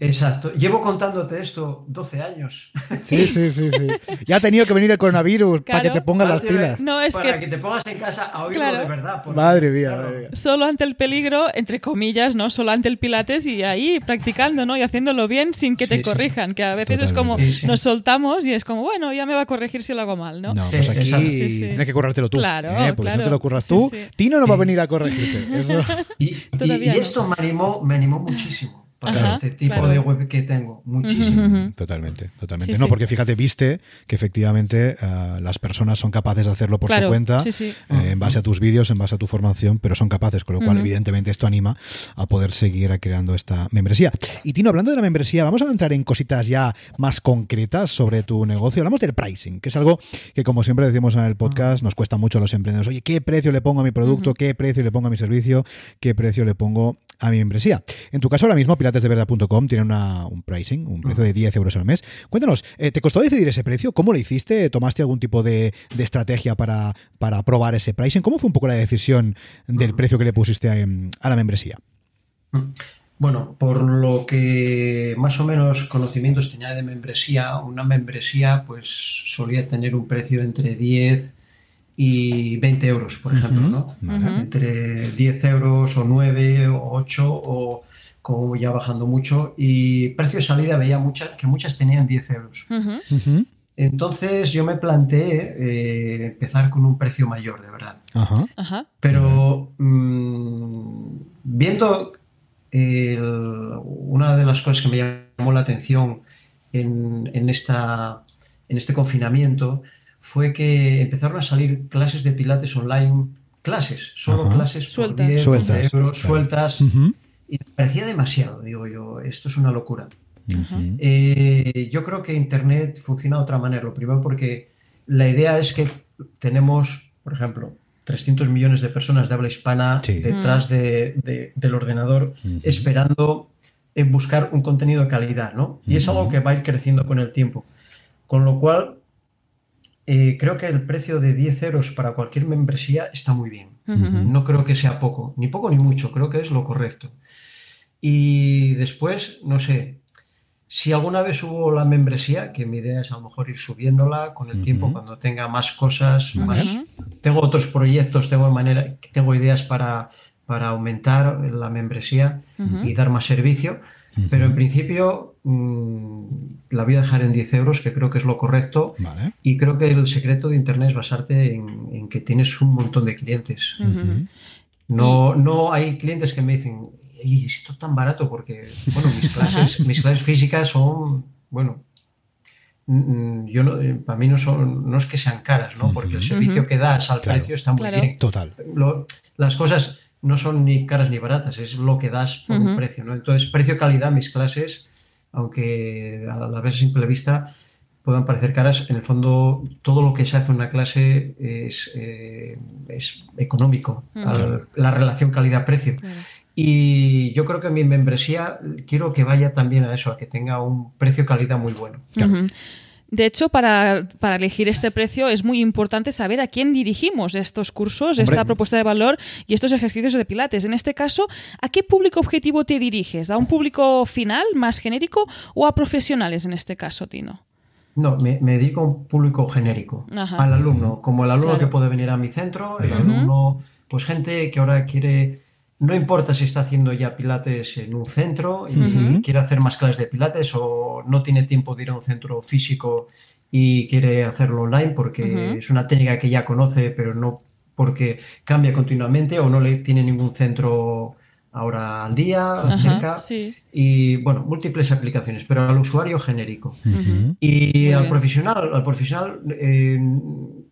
Exacto. Llevo contándote esto 12 años. Sí, sí, sí, sí. Ya ha tenido que venir el coronavirus para que te pongas las pilas. No, es para que- que... te pongas en casa a oírlo Claro. de verdad. porque, Madre mía, claro, madre mía. Solo ante el peligro, entre comillas, ¿no? Solo ante el pilates y ahí practicando, ¿no? Y haciéndolo bien sin que te Sí, corrijan, que a veces es como Sí, nos soltamos y es como, bueno, ya me va a corregir si lo hago mal, ¿no? No, pues aquí exacto. Sí, sí. tienes que currártelo tú. Claro, ¿eh? Porque si no te lo curras tú, sí. Tino no va a venir a corregirte. Eso- Y, y- (laughs) esto me animó, me animó muchísimo para Ajá, este tipo claro. de web que tengo. Muchísimo. Totalmente, totalmente. Sí, no, sí. porque fíjate, viste que efectivamente ah, las personas son capaces de hacerlo por Claro, su cuenta, sí, sí. eh, en base a tus vídeos, en base a tu formación, pero son capaces, con lo cual, evidentemente, esto anima a poder seguir creando esta membresía. Y Tino, hablando de la membresía, vamos a entrar en cositas ya más concretas sobre tu negocio. Hablamos del pricing, que es algo que, como siempre decimos en el podcast, nos cuesta mucho a los emprendedores. Oye, ¿qué precio le pongo a mi producto? ¿Qué precio le pongo a mi servicio? ¿Qué precio le pongo a mi membresía? En tu caso, ahora mismo, pilatesdeverdad.com tiene una- un pricing, un precio de 10 euros al mes. Cuéntanos, eh, ¿te costó decidir ese precio? ¿Cómo lo hiciste? ¿Tomaste algún tipo de, de estrategia para, para probar ese pricing? ¿Cómo fue un poco la decisión del precio que le pusiste a, a la membresía? Bueno, por lo que más o menos conocimientos tenía de membresía, una membresía pues solía tener un precio entre 10 y 20 euros, por ejemplo, ¿no? Entre 10 euros o 9 o 8 o como ya bajando mucho y precio de salida veía muchas que muchas tenían 10 euros. Entonces yo me planteé eh, empezar con un precio mayor, de verdad. Pero mm, viendo el- una de las cosas que me llamó la atención en, en esta, en este confinamiento fue que empezaron a salir clases de pilates online, clases, solo Ajá. clases por Sueltas. 10, Sueltas, 12 euros, claro. sueltas. Y me parecía demasiado, digo yo, esto es una locura. Eh, yo creo que Internet funciona de otra manera. Lo primero porque la idea es que tenemos, por ejemplo, 300 millones de personas de habla hispana Sí. detrás de- de- del ordenador esperando en buscar un contenido de calidad, ¿no? Y es algo que va a ir creciendo con el tiempo. Con lo cual, eh, creo que el precio de 10 euros para cualquier membresía está muy bien. No creo que sea poco, ni poco ni mucho, creo que es lo correcto. Y después, no sé, si alguna vez hubo la membresía, que mi idea es a lo mejor ir subiéndola con el tiempo cuando tenga más cosas, más tengo otros proyectos, tengo manera, tengo ideas para, para aumentar la membresía y dar más servicio, pero en principio la voy a dejar en 10 euros, que creo que es lo correcto. Vale. Y creo que el secreto de Internet es basarte en, en que tienes un montón de clientes. No, no hay clientes que me dicen, "Ey, esto es tan barato porque, bueno, mis (laughs) clases, mis clases físicas son, bueno, mm, yo no, eh, para mí no son, no es que sean caras, ¿no? Porque el servicio que das al Claro. precio está muy Claro. bien. Total. Lo- las cosas no son ni caras ni baratas, es lo que das por un precio, ¿no? Entonces, precio-calidad, mis clases, aunque a la vez a simple vista puedan parecer caras, en el fondo todo lo que se hace en una clase es, eh, es económico, al- la relación calidad-precio. Y yo creo que mi membresía quiero que vaya también a eso, a que tenga un precio-calidad muy bueno. De hecho, para, para elegir este precio es muy importante saber a quién dirigimos estos cursos, Hombre. esta propuesta de valor y estos ejercicios de pilates. En este caso, ¿a qué público objetivo te diriges? ¿A un público final, más genérico, o a profesionales en este caso, Tino? No, me, me dedico a un público genérico, Ajá. al alumno, como el alumno Claro. que puede venir a mi centro, el alumno, pues gente que ahora quiere, no importa si está haciendo ya pilates en un centro y quiere hacer más clases de pilates o no tiene tiempo de ir a un centro físico y quiere hacerlo online porque es una técnica que ya conoce, pero no porque cambia continuamente o no le tiene ningún centro ahora al día, cerca. sí. Y bueno, múltiples aplicaciones, pero al usuario genérico. Y Muy al bien. profesional, al profesional, eh,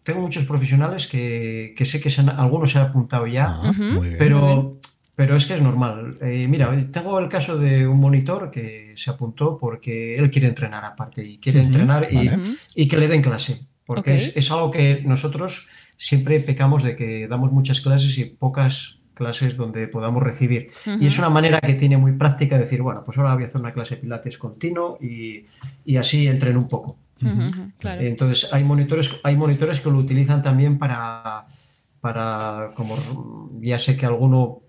tengo muchos profesionales que, que sé que se han- algunos se han apuntado ya, Ah, Muy bien. pero, pero es que es normal. Eh, mira, tengo el caso de un monitor que se apuntó porque él quiere entrenar aparte y quiere entrenar y, y, que le den clase, porque es, es, algo que nosotros siempre pecamos de que damos muchas clases y pocas clases donde podamos recibir. Y es una manera que tiene muy práctica de decir, bueno, pues ahora voy a hacer una clase de pilates continuo y, y así entreno un poco. Entonces hay monitores, hay monitores que lo utilizan también para, para, como ya sé que alguno,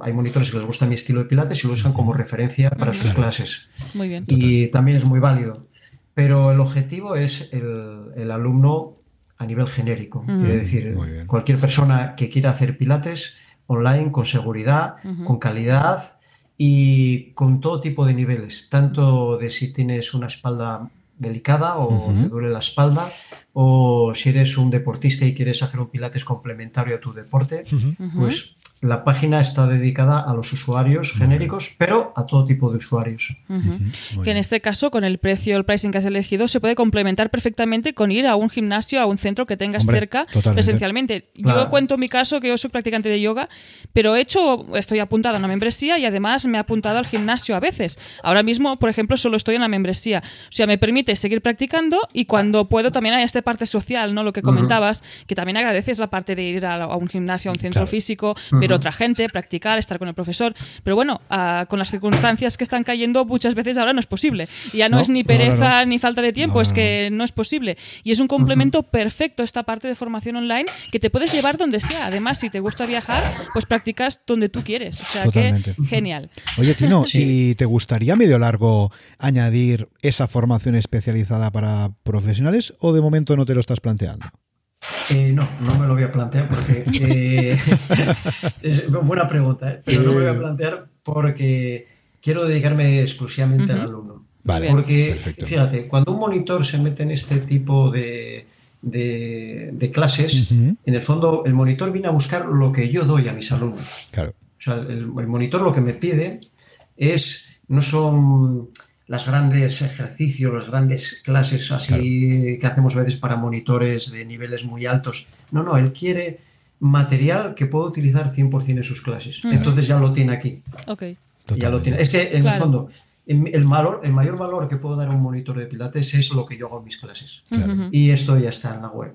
hay monitores que les gusta mi estilo de pilates y lo usan como referencia para sus clases. Muy bien. Y también es muy válido. Pero el objetivo es el, el alumno a nivel genérico. Quiere decir, cualquier persona que quiera hacer pilates online con seguridad, con calidad y con todo tipo de niveles, tanto de si tienes una espalda delicada o te duele la espalda, o si eres un deportista y quieres hacer un pilates complementario a tu deporte, pues la página está dedicada a los usuarios genéricos, pero a todo tipo de usuarios. Que en este caso, con el precio, el pricing que has elegido, se puede complementar perfectamente con ir a un gimnasio, a un centro que tengas cerca presencialmente. Yo cuento mi caso, que yo soy practicante de yoga, pero he hecho, estoy apuntada a una membresía y además me he apuntado al gimnasio a veces. Ahora mismo, por ejemplo, solo estoy en la membresía. O sea, me permite seguir practicando y cuando puedo también hay esta parte social, ¿no? Lo que comentabas, que también agradeces la parte de ir a, un gimnasio, a un centro físico, pero otra gente, practicar, estar con el profesor. Pero bueno, ah, con las circunstancias que están cayendo, muchas veces ahora no es posible. Ya no, es ni pereza ni falta de tiempo, es que no es posible. Y es un complemento perfecto esta parte de formación online que te puedes llevar donde sea. Además, si te gusta viajar, pues practicas donde tú quieres. O sea que genial. Oye, Tino, (laughs) ¿y te gustaría medio largo añadir esa formación especializada para profesionales o de momento no te lo estás planteando? Eh, no, no me lo voy a plantear porque (laughs) eh, (laughs) es buena pregunta, ¿eh? pero no me lo voy a plantear porque quiero dedicarme exclusivamente al alumno. Vale, porque fíjate, cuando un monitor se mete en este tipo de, de, clases, en el fondo el monitor viene a buscar lo que yo doy a mis alumnos. Claro. O sea, el, el monitor lo que me pide es, no son las grandes ejercicios, las grandes clases así que hacemos a veces para monitores de niveles muy altos. No, no, él quiere material que pueda utilizar 100% en sus clases. Entonces ya lo tiene aquí. Okay. Ya lo tiene. Es que en el fondo el, valor, el mayor valor que puedo dar a un monitor de pilates es lo que yo hago en mis clases. Y esto ya está en la web.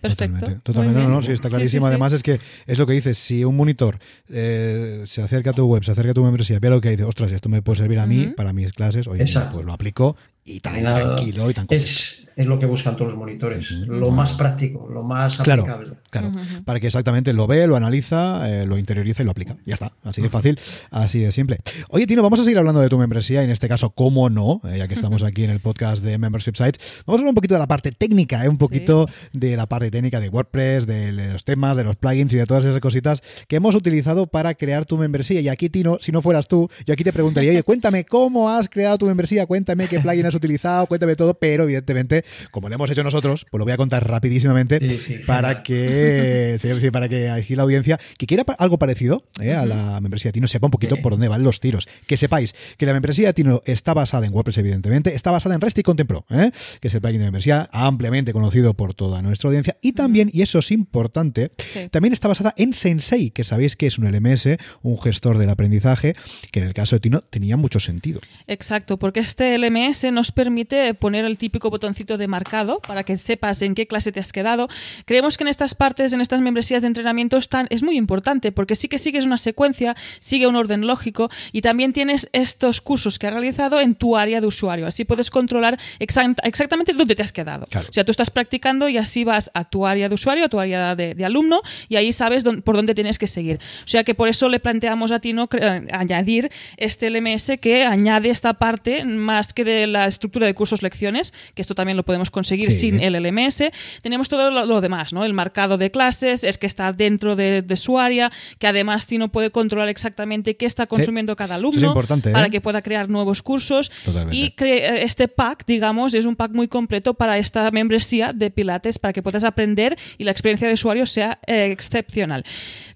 Perfecto. Totalmente. No, no, sí, está clarísimo. Además, es que es lo que dices: si un monitor eh, se acerca a tu web, se acerca a tu membresía, ve lo que dice, ostras, esto me puede servir a mí para mis clases, oye, pues lo aplico y tan tranquilo y tan es, es, lo que buscan todos los monitores, lo más práctico, lo más aplicable. Claro, para que exactamente lo ve, lo analiza, eh, lo interioriza y lo aplica. Ya está, así de fácil, así de simple. Oye, Tino, vamos a seguir hablando de tu membresía, en este caso, cómo no, eh, ya que estamos (laughs) aquí en el podcast de Membership Sites. Vamos a hablar un poquito de la parte técnica, eh, un poquito de la parte técnica de WordPress, de, los temas, de los plugins y de todas esas cositas que hemos utilizado para crear tu membresía. Y aquí, Tino, si no fueras tú, yo aquí te preguntaría, oye, cuéntame cómo has creado tu membresía, cuéntame qué plugin has utilizado, cuéntame todo, pero evidentemente, como lo hemos hecho nosotros, pues lo voy a contar rapidísimamente para que para que aquí la audiencia que quiera algo parecido eh, a la membresía de Tino sepa un poquito por dónde van los tiros. Que sepáis que la membresía de Tino está basada en WordPress, evidentemente, está basada en REST y Contemplo, eh, que es el plugin de membresía ampliamente conocido por toda nuestra audiencia. Y también, y eso es importante, también está basada en Sensei, que sabéis que es un LMS, un gestor del aprendizaje, que en el caso de Tino tenía mucho sentido. Exacto, porque este LMS nos permite poner el típico botoncito de marcado para que sepas en qué clase te has quedado. Creemos que en estas partes, en estas membresías de entrenamiento, están, es muy importante porque sí que sigues una secuencia, sigue un orden lógico y también tienes estos cursos que has realizado en tu área de usuario. Así puedes controlar exactamente dónde te has quedado. O sea, tú estás practicando y así vas a tu área de usuario, a tu área de, alumno y ahí sabes por dónde tienes que seguir. O sea que por eso le planteamos a ti no añadir este LMS que añade esta parte más que de la estructura de cursos lecciones, que esto también lo podemos conseguir sin el LMS. Tenemos todo lo, demás, ¿no? El marcado de clases, es que está dentro de, su área, que además Tino puede controlar exactamente qué está consumiendo cada alumno para ¿eh? que pueda crear nuevos cursos. Y este pack, digamos, es un pack muy completo para esta membresía de Pilates para que puedas aprender y la experiencia de usuario sea eh, excepcional.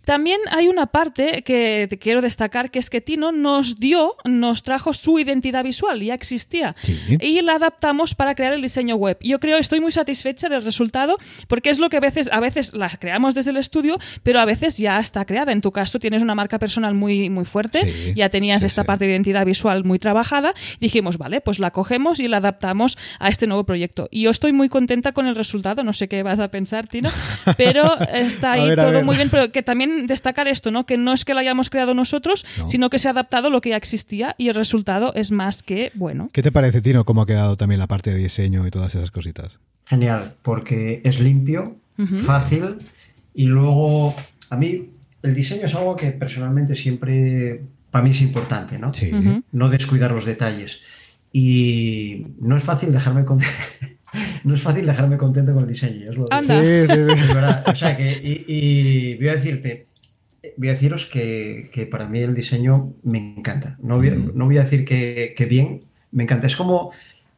También hay una parte que te quiero destacar, que es que Tino nos dio, nos trajo su identidad visual, ya existía. Y la adaptamos para crear el diseño diseño web. Yo creo, estoy muy satisfecha del resultado porque es lo que a veces, a veces la creamos desde el estudio, pero a veces ya está creada. En tu caso tienes una marca personal muy, muy fuerte, Sí, ya tenías sí, esta sí. parte de identidad visual muy trabajada. Dijimos, vale, pues la cogemos y la adaptamos a este nuevo proyecto. Y yo estoy muy contenta con el resultado, no sé qué vas a pensar, Tino, (laughs) pero está ahí ver, todo muy bien, pero que también destacar esto, ¿no? Que no es que lo hayamos creado nosotros, No. sino que se ha adaptado lo que ya existía y el resultado es más que bueno. ¿Qué te parece, Tino, cómo ha quedado también la parte de diseño y todas esas cositas? Genial, porque es limpio, fácil y luego a mí el diseño es algo que personalmente siempre para mí es importante, ¿no? Sí. No descuidar los detalles. Y no es fácil dejarme contento, (laughs) no es fácil dejarme contento con el diseño. os lo. Sí, sí, sí. Es verdad. O sea que, y, y voy a decirte, voy a deciros que, que para mí el diseño me encanta. No voy, a- no voy a decir que, que bien, me encanta. Es como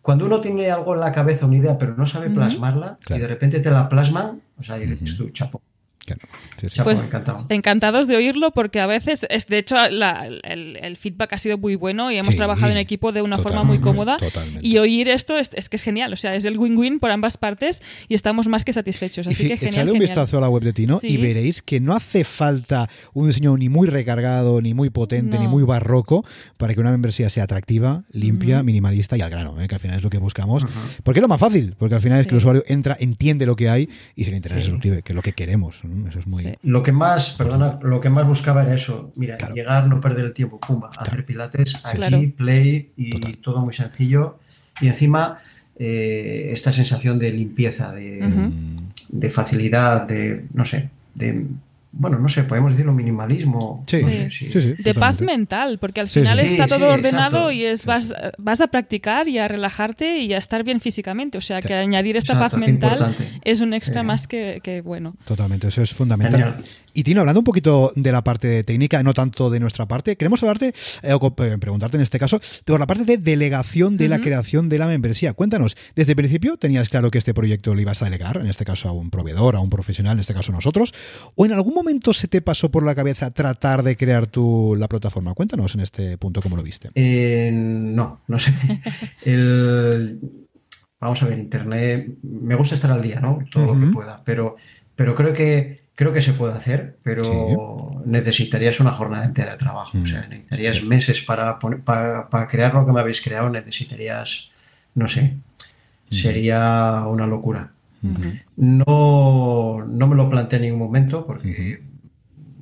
cuando uno tiene algo en la cabeza, una idea, pero no sabe plasmarla, Claro. y de repente te la plasman, o sea, y dices tú, chapo, Claro, sí, sí. chapo, Pues encantado. encantados de oírlo porque a veces, es, de hecho, la- el, el feedback ha sido muy bueno y hemos Sí, trabajado en equipo de una forma muy cómoda. totalmente. Y oír esto es, es que es genial, o sea, es el win-win por ambas partes y estamos más que satisfechos. Así que genial. echadle un genial. vistazo a la web de Tino Sí. y veréis que no hace falta un diseño ni muy recargado, ni muy potente, No. ni muy barroco para que una membresía sea atractiva, limpia, minimalista y al grano, ¿eh? que al final es lo que buscamos. Porque es lo más fácil, porque al final es que el usuario entra, entiende lo que hay y se le interesa se suscribe, que es lo que queremos. ¿no? Eso es muy... Sí. Lo que más, perdona, lo que más buscaba era eso. Mira, Claro. llegar, no perder el tiempo, pumba, hacer pilates aquí, Claro. play y Total. todo muy sencillo. Y encima, eh, esta sensación de limpieza, de, de facilidad, de, no sé, de, bueno, no sé, podemos decirlo minimalismo. Sí, no sí, sé, sí, sí. sí, De paz mental, porque al final sí, sí. está Sí, todo sí, ordenado exacto. y es vas, vas a practicar y a relajarte y a estar bien físicamente. O sea, que añadir esta Exacto, paz mental importante. es un extra Eh. más que, que bueno. Totalmente, eso es fundamental. Genial. Y Tino, hablando un poquito de la parte técnica, no tanto de nuestra parte, queremos hablarte, eh, o eh, preguntarte en este caso, por la parte de delegación de la creación de la membresía. Cuéntanos, ¿desde el principio tenías claro que este proyecto lo ibas a delegar, en este caso a un proveedor, a un profesional, en este caso nosotros? ¿O en algún momento se te pasó por la cabeza tratar de crear tú la plataforma? Cuéntanos en este punto cómo lo viste. Eh, no, no sé. (laughs) El- vamos a ver, Internet, me gusta estar al día, ¿no? Todo lo que pueda, pero, pero creo que creo que se puede hacer, pero necesitarías una jornada entera de trabajo. O sea, necesitarías meses para, poner- para, para crear lo que me habéis creado, necesitarías, no sé, sería una locura. No, no me lo planteé en ningún momento porque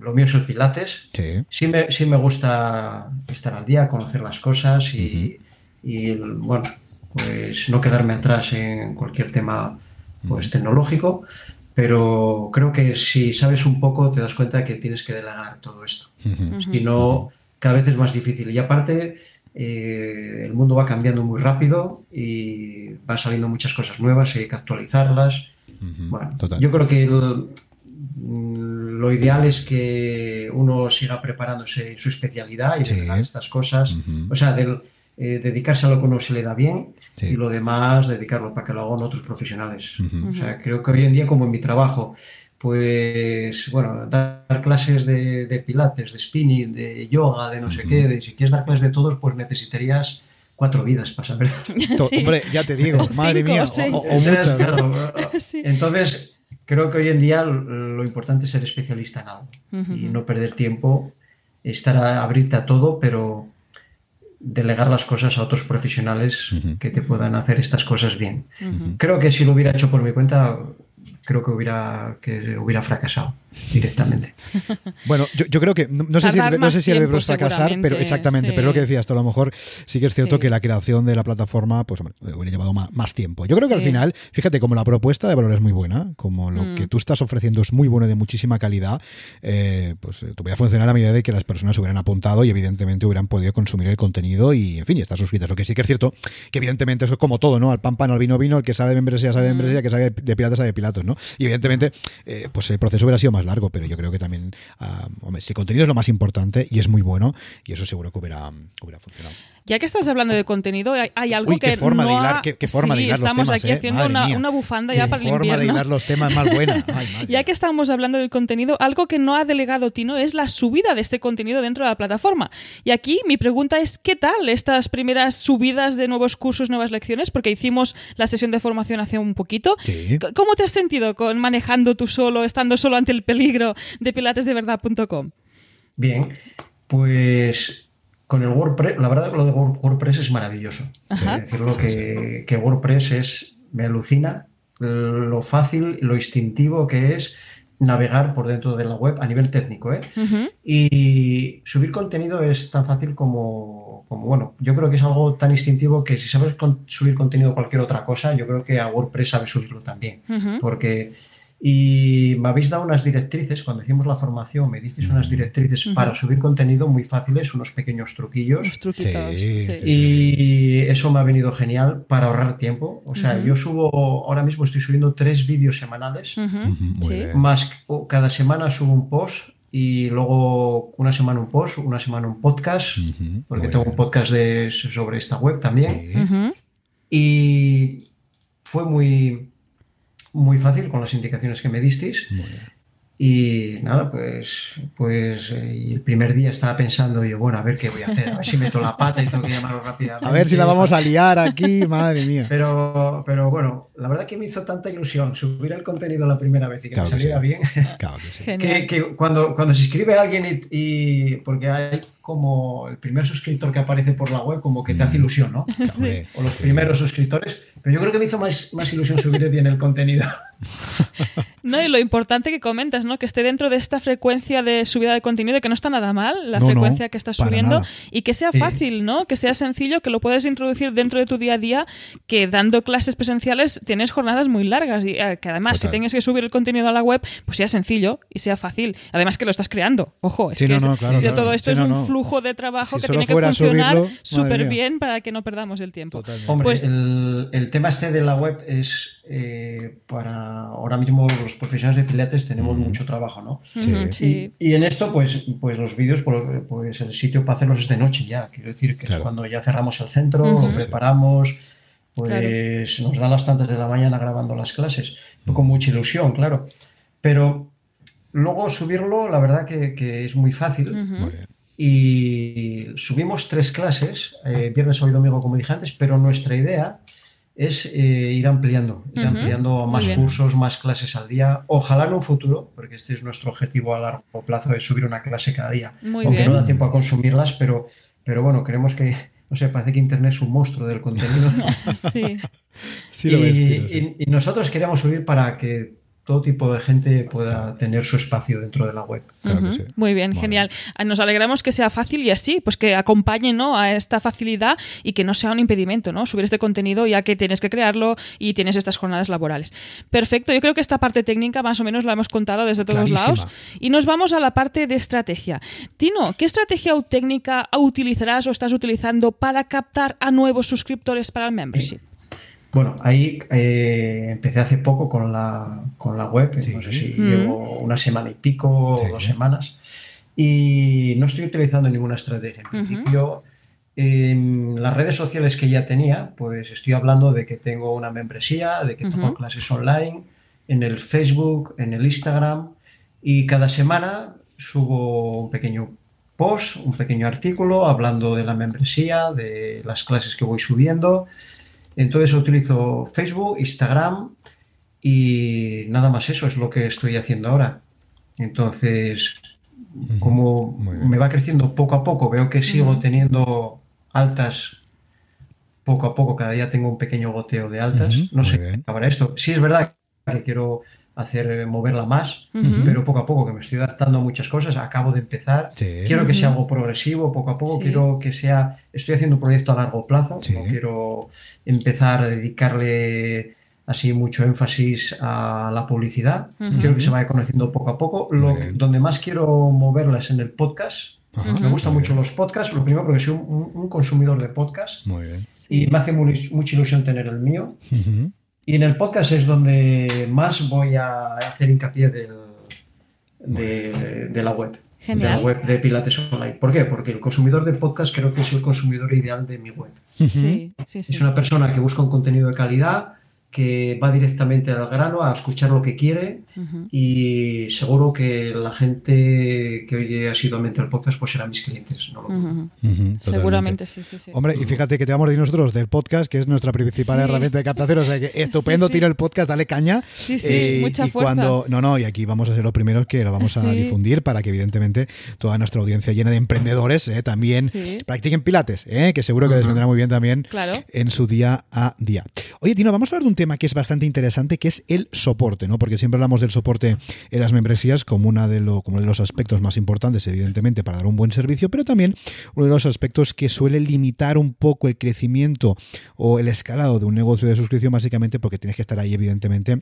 lo mío es el Pilates. Sí. Sí me, sí me gusta estar al día, conocer las cosas y, y, bueno, pues no quedarme atrás en cualquier tema pues tecnológico, pero creo que si sabes un poco te das cuenta que tienes que delegar todo esto. Si no, cada vez es más difícil. Y aparte, eh, el mundo va cambiando muy rápido y van saliendo muchas cosas nuevas y hay que actualizarlas. Bueno, Total. yo creo que el- mm, lo ideal es que uno siga preparándose en su especialidad y Sí. delegar estas cosas. O sea, del- eh, dedicarse a lo que uno se le da bien Sí. y lo demás dedicarlo para que lo hagan otros profesionales. O sea, creo que hoy en día, como en mi trabajo, pues bueno, dar clases de, de pilates, de spinning, de yoga, de no sé qué, de si quieres dar clases de todos, pues necesitarías cuatro vidas para saber. (laughs) To- Sí. Hombre, ya te digo, (laughs) madre Cinco mía, o o, o Entonces, claro, (laughs) Sí. Entonces, creo que hoy en día lo importante es ser especialista en algo y no perder tiempo, estar a abrirte a todo, pero delegar las cosas a otros profesionales que te puedan hacer estas cosas bien. Creo que si lo hubiera hecho por mi cuenta, creo que hubiera, que hubiera fracasado directamente. (laughs) Bueno, yo, yo creo que, no, no sé si, no sé si el tiempo, fracasar, pero exactamente, sí. pero lo que decías tú, a lo mejor sí que es cierto Sí. que la creación de la plataforma pues hombre, hubiera llevado más, tiempo. Yo creo que al final, fíjate, como la propuesta de valor es muy buena, como lo Mm. que tú estás ofreciendo es muy bueno y de muchísima calidad, eh, pues eh, te voy a funcionar a medida de que las personas se hubieran apuntado y evidentemente hubieran podido consumir el contenido y, en fin, y estar suscritas. Lo que sí que es cierto, que evidentemente eso es como todo, ¿no? Al pan pan, al vino vino, el que sabe de membresía sabe de membresía, el que sabe de piratas sabe de pilatos, ¿no? Y evidentemente, eh, pues el proceso hubiera sido más largo, pero yo creo que también, ah, hombre, si el contenido es lo más importante y es muy bueno, y eso seguro que hubiera, hubiera funcionado. Ya que estás hablando de contenido, hay, hay algo Uy, que qué forma no de hilar, ha- qué, qué forma sí, de hilar los estamos temas, aquí ¿eh? haciendo una, bufanda Qué ya para el forma de invierno. hilar los temas más buena. (laughs) Ay, Ya que estamos hablando del contenido, algo que no ha delegado Tino es la subida de este contenido dentro de la plataforma. Y aquí mi pregunta es, ¿qué tal estas primeras subidas de nuevos cursos, nuevas lecciones? Porque hicimos la sesión de formación hace un poquito. Sí. ¿Cómo te has sentido con manejando tú solo, estando solo ante el peligro de pilatesdeverdad.com? Bien, pues con el WordPress, la verdad que lo de Word- WordPress es maravilloso. Ajá. Decirlo que, que WordPress es, me alucina lo fácil, lo instintivo que es navegar por dentro de la web a nivel técnico. ¿eh? Y subir contenido es tan fácil como, como, bueno, yo creo que es algo tan instintivo que si sabes con- subir contenido a cualquier otra cosa, yo creo que a WordPress sabes subirlo también. Porque, y me habéis dado unas directrices, cuando hicimos la formación, me disteis unas directrices para subir contenido muy fáciles, unos pequeños truquillos. Los truquitos. Sí. Y eso me ha venido genial para ahorrar tiempo. O sea, yo subo, ahora mismo estoy subiendo tres vídeos semanales, bien. más cada semana subo un post y luego una semana un post, una semana un podcast, porque muy tengo bien. un podcast de, sobre esta web también. Sí. Y fue muy, muy fácil con las indicaciones que me disteis. Y nada, pues, pues eh, el primer día estaba pensando, yo, bueno, a ver qué voy a hacer, a ver si meto la pata y tengo que llamarlo rápidamente. A ver si la vamos a liar aquí, madre mía. Pero, pero bueno, la verdad que me hizo tanta ilusión subir el contenido la primera vez y que Claro me que saliera sí. bien, (laughs) Claro que sí. Genial. que, que cuando, cuando se inscribe alguien y, y- porque hay como el primer suscriptor que aparece por la web, como que te Mm. hace ilusión, ¿no? O los primeros suscriptores, pero yo creo que me hizo más, más ilusión subir bien el contenido. (laughs) No, y lo importante que comentas, ¿no? Que esté dentro de esta frecuencia de subida de contenido, que no está nada mal, la No, no, frecuencia que estás subiendo, nada. y que sea fácil, ¿no? Que sea sencillo, que lo puedes introducir dentro de tu día a día, que dando clases presenciales tienes jornadas muy largas y eh, que además Total. si tienes que subir el contenido a la web, pues sea sencillo y sea fácil. Además que lo estás creando. Ojo, es Sí, que no, es- no, claro, de claro. todo esto Sí, es no, un no. flujo de trabajo Si que tiene que funcionar súper bien para que no perdamos el tiempo. Totalmente. Hombre, Pues- el, el tema este de la web es eh, para ahora mismo los profesionales de Pilates tenemos mucho trabajo, ¿no? Sí. Y, y en esto, pues, pues los vídeos, pues, pues el sitio para hacerlos es de noche ya. Quiero decir que Claro. es cuando ya cerramos el centro, lo preparamos, pues nos dan las tantas de la mañana grabando las clases, con mucha ilusión, claro. Pero luego subirlo, la verdad que, que es muy fácil. Y subimos tres clases, eh, viernes, sábado y domingo, como dije antes, pero nuestra idea es eh, ir ampliando, ir ampliando más cursos, más clases al día. Ojalá en un futuro, porque este es nuestro objetivo a largo plazo, de subir una clase cada día. Muy Aunque bien. no da tiempo a consumirlas, pero, pero bueno, creemos que, no sé, parece que Internet es un monstruo del contenido. (laughs) Sí. Sí lo y, ves, tío, sí. y- y nosotros queríamos subir para que todo tipo de gente pueda tener su espacio dentro de la web. Claro que Ujú. sí. Muy bien, Vale. genial. Ah, Nos alegramos que sea fácil y así, pues que acompañe ¿no? a esta facilidad y que no sea un impedimento, ¿no? Subir este contenido ya que tienes que crearlo y tienes estas jornadas laborales. Perfecto, yo creo que esta parte técnica más o menos la hemos contado desde todos Clarísima. lados. Y nos vamos a la parte de estrategia. Tino, ¿qué estrategia o técnica utilizarás o estás utilizando para captar a nuevos suscriptores para el membership? Bueno, ahí eh, empecé hace poco con la, con la web, Sí. no sé si Mm. llevo una semana y pico Sí. o dos semanas, y no estoy utilizando ninguna estrategia. En principio, en las redes sociales que ya tenía, pues estoy hablando de que tengo una membresía, de que Ujú. clases online, en el Facebook, en el Instagram, y cada semana subo un pequeño post, un pequeño artículo hablando de la membresía, de las clases que voy subiendo. Entonces utilizo Facebook, Instagram y nada más eso es lo que estoy haciendo ahora. Entonces, como me va creciendo poco a poco, veo que sigo teniendo altas poco a poco, cada día tengo un pequeño goteo de altas. No sé bien. qué acabará esto. Sí es verdad que quiero hacer eh, moverla más, pero poco a poco que me estoy adaptando a muchas cosas, acabo de empezar. Sí. Quiero que sea algo progresivo, poco a poco. Sí. Quiero que sea. Estoy haciendo un proyecto a largo plazo. Sí. No quiero empezar a dedicarle así mucho énfasis a la publicidad. Quiero que se vaya conociendo poco a poco. Lo donde más quiero moverla es en el podcast. Ajá. Me gustan mucho bien. los podcasts. Lo primero porque soy un, un consumidor de podcasts Muy bien. y me hace muy- mucha ilusión tener el mío. Ujú. Y en el podcast es donde más voy a hacer hincapié del, de, de la web. Genial. De la web de Pilates Online. ¿Por qué? Porque el consumidor de podcast creo que es el consumidor ideal de mi web. Sí, sí, sí. Es una persona que busca un contenido de calidad, que va directamente al grano a escuchar lo que quiere y seguro que la gente que oye asiduamente el podcast pues serán mis clientes. No lo dudo. Ujú. Ujú, totalmente. Seguramente sí, sí, sí. Hombre, y fíjate que te vamos a decir nosotros del podcast, que es nuestra principal Sí. herramienta de captación. O sea que (laughs) estupendo, Sí, sí. tira el podcast, dale caña. Sí, sí, mucha y fuerza. cuando. No, no, y aquí vamos a ser los primeros que lo vamos a Sí. difundir para que, evidentemente, toda nuestra audiencia llena de emprendedores eh, también Sí. practiquen pilates, eh, que seguro que les vendrá muy bien también Claro. en su día a día. Oye, Tino, vamos a hablar de un tema que es bastante interesante, que es el soporte, ¿no? Porque siempre hablamos del soporte en las membresías como, una de lo, como uno de los aspectos más importantes, evidentemente, para dar un buen servicio, pero también uno de los aspectos que suele limitar un poco el crecimiento o el escalado de un negocio de suscripción, básicamente porque tienes que estar ahí, evidentemente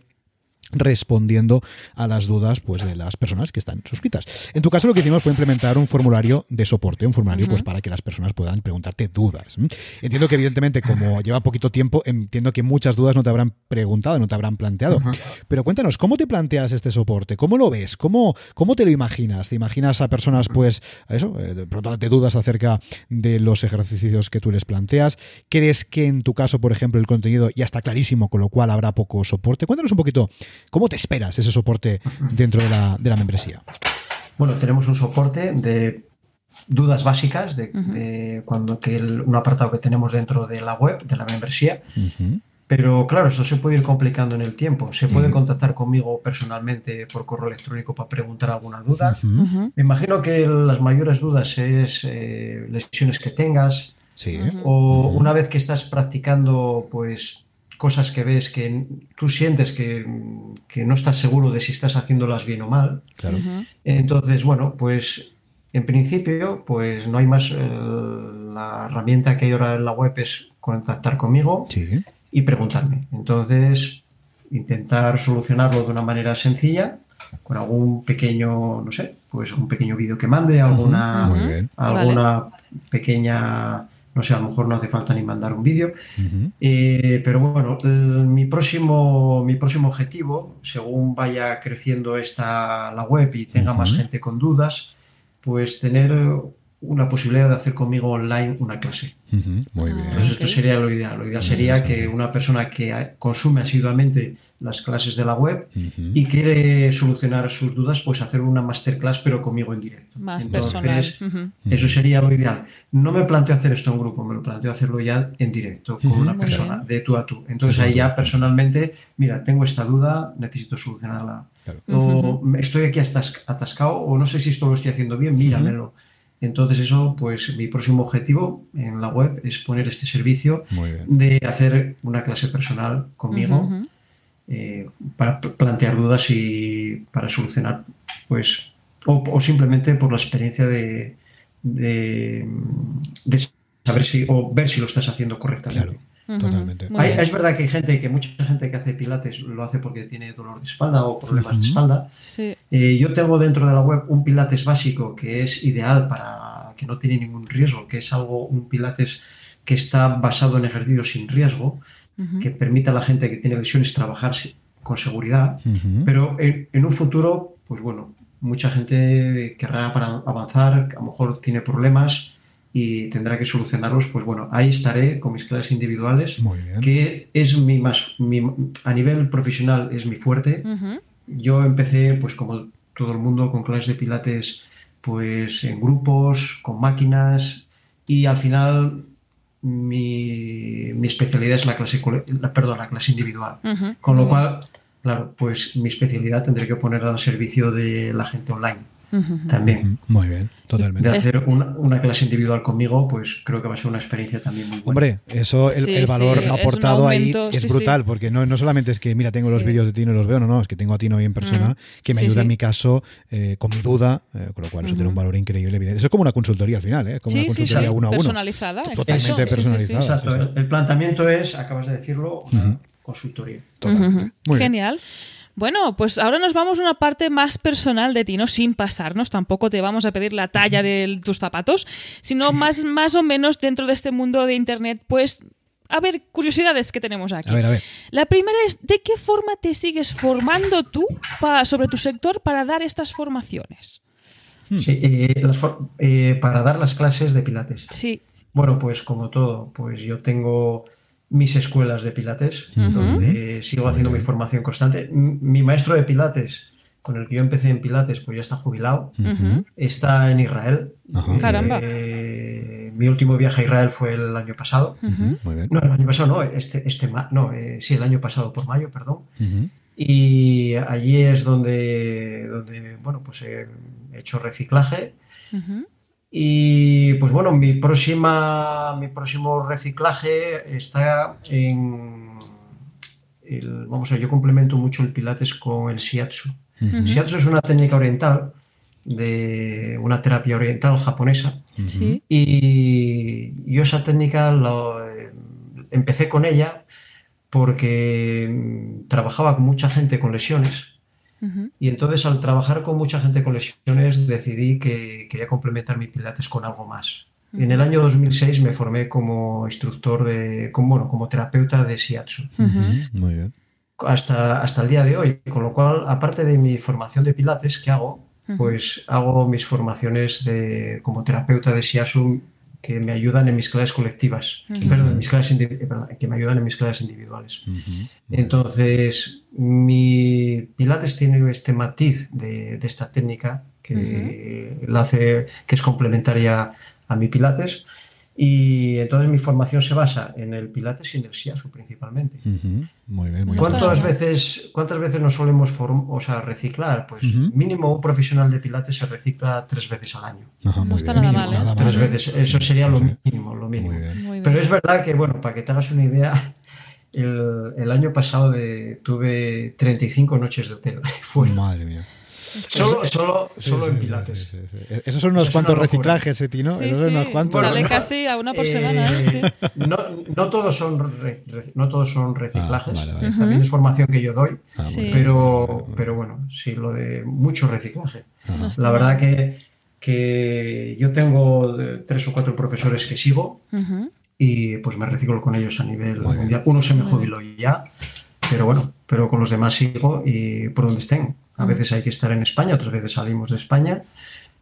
respondiendo a las dudas pues de las personas que están suscritas. En tu caso lo que hicimos fue implementar un formulario de soporte, un formulario pues para que las personas puedan preguntarte dudas. Entiendo que evidentemente como lleva poquito tiempo, entiendo que muchas dudas no te habrán preguntado, no te habrán planteado. Pero cuéntanos, ¿cómo te planteas este soporte? ¿Cómo lo ves? ¿Cómo, cómo te lo imaginas? ¿Te imaginas a personas pues eso, eh, de pronto te dudas acerca de los ejercicios que tú les planteas? ¿Crees que en tu caso, por ejemplo, el contenido ya está clarísimo, con lo cual habrá poco soporte? Cuéntanos un poquito ¿Cómo te esperas ese soporte dentro de la, de la membresía? Bueno, tenemos un soporte de dudas básicas de, de cuando que el- un apartado que tenemos dentro de la web, de la membresía. Pero claro, esto se puede ir complicando en el tiempo. Se puede contactar conmigo personalmente por correo electrónico para preguntar alguna duda. Me imagino que las mayores dudas es eh, lesiones que tengas Sí. o una vez que estás practicando, pues cosas que ves que tú sientes que, que no estás seguro de si estás haciéndolas bien o mal. Claro. Entonces, bueno, pues en principio, pues no hay más. eh, la herramienta que hay ahora en la web es contactar conmigo Sí. y preguntarme. Entonces, intentar solucionarlo de una manera sencilla, con algún pequeño, no sé, pues un pequeño vídeo que mande, alguna, alguna pequeña, no sé, a lo mejor no hace falta ni mandar un vídeo. Eh, pero bueno, el- mi, próximo, mi próximo objetivo, según vaya creciendo esta, la web y tenga más gente con dudas, pues tener una posibilidad de hacer conmigo online una clase. Muy bien. Entonces esto sería lo ideal. Lo ideal sería que una persona que consume asiduamente las clases de la web y quiere solucionar sus dudas, pues hacer una masterclass pero conmigo en directo. Más Entonces, personal. Eso sería lo ideal. No me planteo hacer esto en grupo, me lo planteo hacerlo ya en directo con una Muy persona, de tú a tú. Entonces ahí ya personalmente, mira, tengo esta duda, necesito solucionarla. Claro. O estoy aquí atas- atascado o no sé si esto lo estoy haciendo bien, míramelo. Entonces eso, pues mi próximo objetivo en la web es poner este servicio de hacer una clase personal conmigo eh, para pl- plantear dudas y para solucionar, pues, o, o simplemente por la experiencia de, de, de saber si, o ver si lo estás haciendo correctamente. Claro. Totalmente. Hay- es verdad que hay gente, que mucha gente que hace pilates lo hace porque tiene dolor de espalda o problemas de espalda. Sí. Eh, yo tengo dentro de la web un pilates básico que es ideal para que no tiene ningún riesgo, que es algo, un pilates que está basado en ejercicios sin riesgo, que permite a la gente que tiene lesiones trabajar con seguridad, pero en, en un futuro, pues bueno, mucha gente querrá para avanzar, a lo mejor tiene problemas y tendrá que solucionarlos, pues bueno, ahí estaré con mis clases individuales, Muy bien. que es mi más, mi- a nivel profesional es mi fuerte. Yo empecé, pues como todo el mundo, con clases de pilates, pues en grupos, con máquinas, y al final mi, mi especialidad es la clase, la- perdón, la clase individual. Con lo cual, claro, pues mi especialidad tendré que ponerla al servicio de la gente online también. Muy bien. De Totalmente. hacer una, una clase individual conmigo, pues creo que va a ser una experiencia también muy buena. Hombre, eso, el, Sí, el valor sí, es un aportado aumento, ahí es sí, brutal, sí. porque no, no solamente es que, mira, tengo los vídeos de Tino y los veo, no, no, es que tengo a Tino ahí en persona, que me Sí, ayuda sí. en mi caso eh, con mi duda, eh, con lo cual eso tiene un valor increíble. evidente. Eso es como una consultoría al final, ¿eh? Como Sí, una consultoría sí. uno a uno. Personalizada, Totalmente exacto. Sí, sí, sí. personalizada. Exacto, sí, sí. el- el planteamiento es, acabas de decirlo, una consultoría. Totalmente. Muy bien. Genial. Bueno, pues ahora nos vamos a una parte más personal de ti, ¿no? Sin pasarnos, tampoco te vamos a pedir la talla de tus zapatos, sino más, más o menos dentro de este mundo de Internet, pues a ver, curiosidades que tenemos aquí. A ver, a ver. La primera es, ¿de qué forma te sigues formando tú pa- sobre tu sector para dar estas formaciones? Sí, eh, las for- eh, para dar las clases de Pilates. Sí. Bueno, pues como todo, pues yo tengo mis escuelas de Pilates, donde sigo haciendo mi formación constante. Mi maestro de Pilates, con el que yo empecé en Pilates, pues ya está jubilado, está en Israel. Eh, mi último viaje a Israel fue el año pasado. Muy bien. No, el año pasado no, este, este no, eh, sí, el año pasado por mayo, perdón. Y allí es donde, donde bueno, pues he hecho reciclaje. Y pues bueno, mi próxima, mi próximo reciclaje está en el- vamos a ver, yo complemento mucho el pilates con el shiatsu. Shiatsu es una técnica oriental de una terapia oriental japonesa. Y yo esa técnica lo, eh, empecé con ella porque mm, trabajaba con mucha gente con lesiones y entonces al trabajar con mucha gente con lesiones decidí que quería complementar mi pilates con algo más. En el año 2006 me formé como instructor de, como, bueno, como terapeuta de shiatsu Muy bien. hasta, hasta el día de hoy. Con lo cual, aparte de mi formación de pilates que hago, pues hago mis formaciones de, como terapeuta de Shiatsu que me ayudan en mis clases colectivas, perdón, en mis clases eh, perdón, que me ayudan en mis clases individuales. Entonces, mi pilates tiene este matiz de, de esta técnica que la hace, que es complementaria a mi pilates. Y entonces mi formación se basa en el pilates y en el shiatsu principalmente. Muy bien, muy bien. ¿Cuántas veces, ¿Cuántas veces nos solemos form- o sea, reciclar? Pues mínimo un profesional de pilates se recicla tres veces al año. Ajá, No muy está bien. nada Mínimo, mal, ¿eh? Nada Tres mal. veces. Eso sería lo mínimo, lo mínimo. Bien. Bien. Pero es verdad que, bueno, para que te hagas una idea, el, el año pasado de, tuve 35 noches de hotel (laughs) fuera. Madre mía. Solo, solo, solo en pilates. sí, sí, sí. Esos son unos Eso cuantos reciclajes, ¿eh, Tino? Sí, Esos son sí. unos cuantos. Sale no, casi a una por eh, semana, ¿eh? Sí. No, no todos son re- re- no todos son reciclajes. Ah, vale, vale. También es formación que yo doy. Ah, pero, pero bueno, sí, lo de mucho reciclaje. La verdad que, que yo tengo eh, tres o cuatro profesores que sigo y pues me reciclo con ellos a nivel mundial. Uno se me jubiló ya, pero bueno, pero con los demás sigo y por donde estén. A veces hay que estar en España, otras veces salimos de España,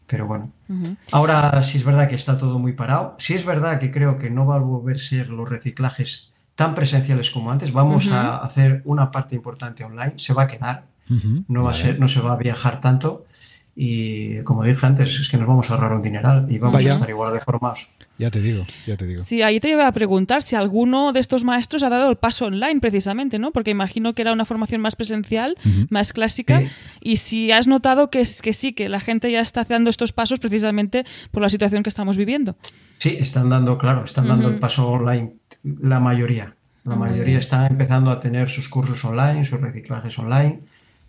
pero bueno. Ahora sí es verdad que está todo muy parado. Sí es verdad que creo que no va a volver a ser los reciclajes tan presenciales como antes. Vamos a hacer una parte importante online, se va a quedar, no, va a ser, no se va a viajar tanto. Y como dije antes, es que nos vamos a ahorrar un dineral y vamos Vaya. a estar igual de formados. Ya te digo, ya te digo. Sí, ahí te iba a preguntar si alguno de estos maestros ha dado el paso online precisamente, ¿no? Porque imagino que era una formación más presencial, más clásica, Sí. y si has notado que, es- que sí, que la gente ya está dando estos pasos precisamente por la situación que estamos viviendo. Sí, están dando, claro, están dando el paso online, la mayoría. La mayoría están empezando a tener sus cursos online, sus reciclajes online.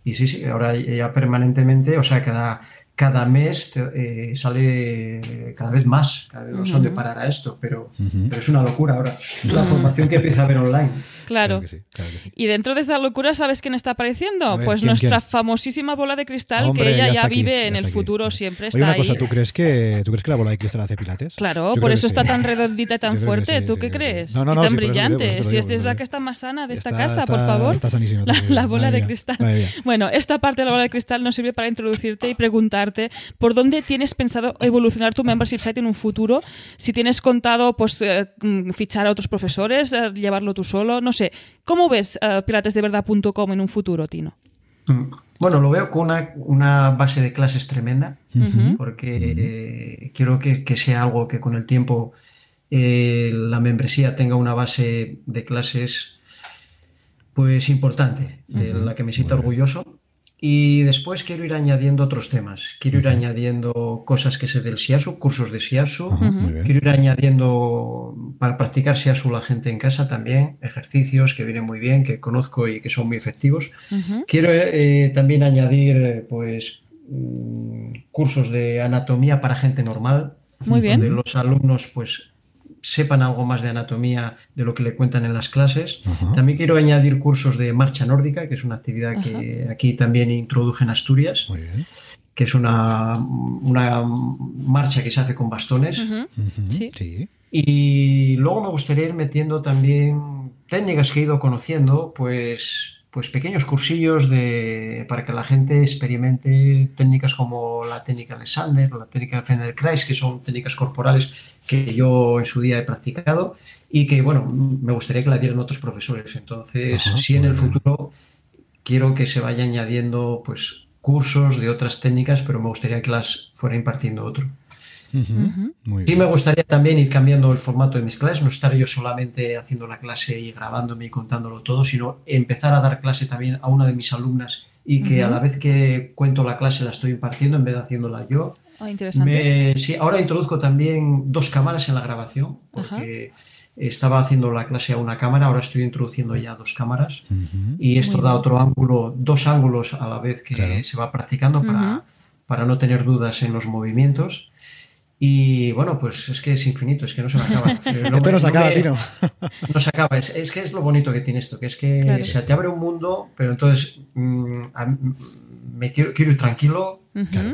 Y sí, sí, ahora ya permanentemente, o sea, cada, cada mes te- eh, sale cada vez más. Cada vez no son de parar a esto, pero, pero es una locura ahora. La formación que empieza a haber online. Claro. Claro que sí, claro que sí. Y dentro de esa locura, ¿sabes quién está apareciendo? Ver, pues ¿quién, nuestra quién? famosísima bola de cristal, Hombre, que ella ya, aquí, vive ya en el aquí. futuro, siempre está ahí. cosa, ¿tú crees, que, ¿tú crees que la bola de cristal hace pilates? Claro, Yo por eso está sí. tan redondita y tan fuerte. ¿Tú qué crees? No, no, y no, tan te digo, brillante. si esta es la que está más sana de esta casa, por favor. está sanísima, (laughs) La, bola de cristal. Bueno, esta parte de la bola de cristal nos sirve para introducirte y preguntarte por dónde tienes pensado evolucionar tu membership site en un futuro. Si tienes contado pues eh, mm, fichar a otros profesores, eh, llevarlo tú solo, no sé. ¿Cómo ves eh, pilatesdeverdad.com en un futuro, Tino? Mm. Bueno, lo veo con una, una base de clases tremenda, porque eh, quiero que, que sea algo que con el tiempo eh, la membresía tenga una base de clases pues importante, de la que me sienta orgulloso. Y después quiero ir añadiendo otros temas. Quiero ir añadiendo cosas que sé del SIASU, cursos de SIASU. Quiero ir añadiendo para practicar SIASU la gente en casa también, ejercicios que vienen muy bien, que conozco y que son muy efectivos. Quiero eh, también añadir pues mm, cursos de anatomía para gente normal. Muy bien. Donde los alumnos pues sepan algo más de anatomía de lo que le cuentan en las clases. También quiero añadir cursos de marcha nórdica, que es una actividad que aquí también introduje en Asturias, Muy bien. que es una, una marcha que se hace con bastones. Sí. Y luego me gustaría ir metiendo también técnicas que he ido conociendo, pues, pues pequeños cursillos de, para que la gente experimente técnicas como la técnica Alexander, la técnica Fender-Kreis, que son técnicas corporales que yo en su día he practicado y que, bueno, me gustaría que la dieran otros profesores. Entonces, si en el futuro quiero que se vaya añadiendo pues cursos de otras técnicas, pero me gustaría que las fuera impartiendo otro. Sí me gustaría también ir cambiando el formato de mis clases, no estar yo solamente haciendo la clase y grabándome y contándolo todo, sino empezar a dar clase también a una de mis alumnas y que a la vez que cuento la clase la estoy impartiendo en vez de haciéndola yo. Oh, interesante. sí, ahora introduzco también dos cámaras en la grabación, porque estaba haciendo la clase a una cámara, ahora estoy introduciendo ya dos cámaras. Y esto da otro ángulo, dos ángulos a la vez que se va practicando para, para no tener dudas en los movimientos. Y bueno, pues es que es infinito, es que no se me acaba. (laughs) No, (laughs) no se acaba, Tino. No se acaba, es, que es lo bonito que tiene esto, que es que se te abre un mundo, pero entonces mm, me quiero, quiero ir tranquilo,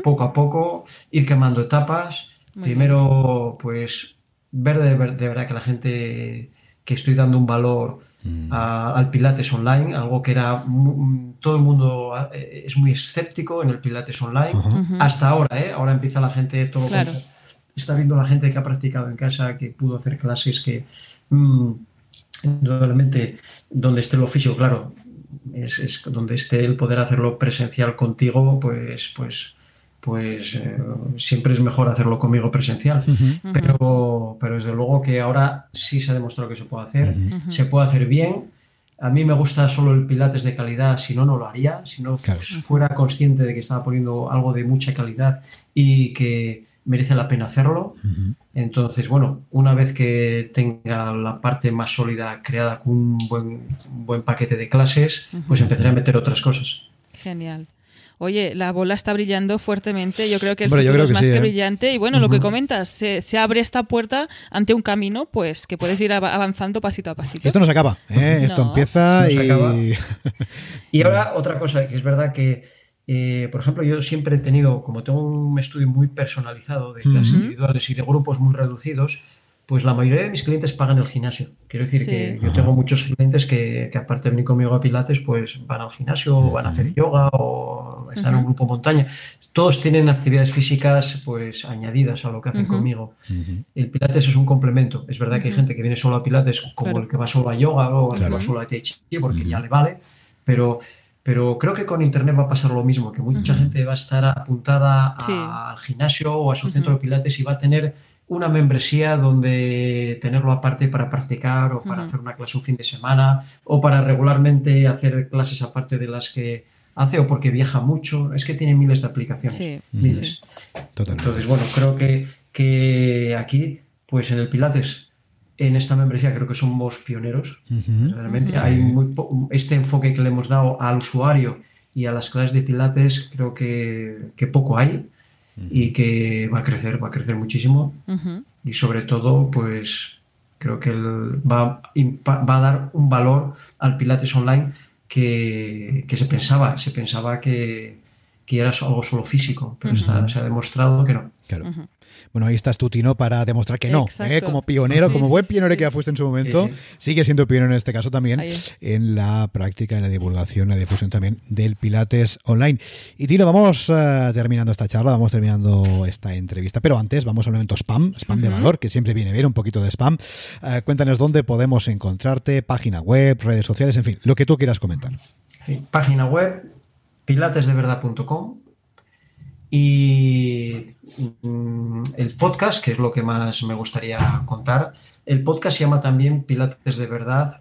poco a poco, ir quemando etapas. Primero, pues ver de, verdad que la gente que estoy dando un valor mm. al Pilates online, algo que era todo el mundo eh, es muy escéptico en el Pilates online, hasta ahora, ¿eh? ahora empieza la gente, todo está viendo la gente que ha practicado en casa, que pudo hacer clases, que mmm, donde esté lo físico, claro, es, es, donde esté el poder hacerlo presencial contigo, pues, pues pues eh, siempre es mejor hacerlo conmigo presencial. pero, pero desde luego que ahora sí se ha demostrado que se puede hacer, se puede hacer bien. A mí me gusta solo el pilates de calidad, si no, no lo haría. Si no fuera consciente de que estaba poniendo algo de mucha calidad y que merece la pena hacerlo. Entonces, bueno, una vez que tenga la parte más sólida creada con un buen, un buen paquete de clases, pues empezaré a meter otras cosas. Genial. Oye, la bola está brillando fuertemente. Yo creo que el futuro es más que ¿eh? brillante. Y bueno, lo que comentas, se, abre esta puerta ante un camino, pues que puedes ir avanzando pasito a pasito. Esto no se acaba, ¿eh? Esto empieza y... (laughs) y ahora otra cosa, que es verdad que, eh, por ejemplo, yo siempre he tenido, como tengo un estudio muy personalizado de clases individuales y de grupos muy reducidos, pues la mayoría de mis clientes pagan el gimnasio. Quiero decir que yo tengo muchos clientes que, aparte de venir conmigo a Pilates, pues van al gimnasio, o van a hacer yoga o están en un grupo montaña. Todos tienen actividades físicas pues añadidas a lo que hacen conmigo. El Pilates es un complemento. Es verdad que hay gente que viene solo a Pilates, como el que va solo a yoga o el que va solo a Tai Chi, porque ya le vale. Pero pero creo que con Internet va a pasar lo mismo, que mucha gente va a estar apuntada al gimnasio o a su centro de pilates y va a tener una membresía donde tenerlo aparte para practicar o para hacer una clase un fin de semana o para regularmente hacer clases aparte de las que hace o porque viaja mucho. Es que tiene miles de aplicaciones. Sí, miles. Entonces, bueno, creo que, que aquí, pues en el Pilates, en esta membresía creo que somos pioneros. Realmente. Hay muy este enfoque que le hemos dado al usuario y a las clases de Pilates, creo que, que poco hay y que va a crecer, va a crecer muchísimo. Y sobre todo pues creo que va, va, a dar un valor al Pilates Online que, que se pensaba, se pensaba que, que, era algo solo físico, pero se ha demostrado que no. Claro. Bueno, ahí estás tú, Tino, para demostrar que no. ¿eh? Como pionero, como buen pionero que ya fuiste en su momento, sigue siendo pionero en este caso también en la práctica, en la divulgación, la difusión también del Pilates online. Y Tino, vamos eh, terminando esta charla, vamos terminando esta entrevista, pero antes vamos al momento spam, spam de valor, que siempre viene bien un poquito de spam. Eh, cuéntanos dónde podemos encontrarte, página web, redes sociales, en fin, lo que tú quieras comentar. página web, pilatesdeverdad.com y el podcast, que es lo que más me gustaría contar. El podcast se llama también Pilates de Verdad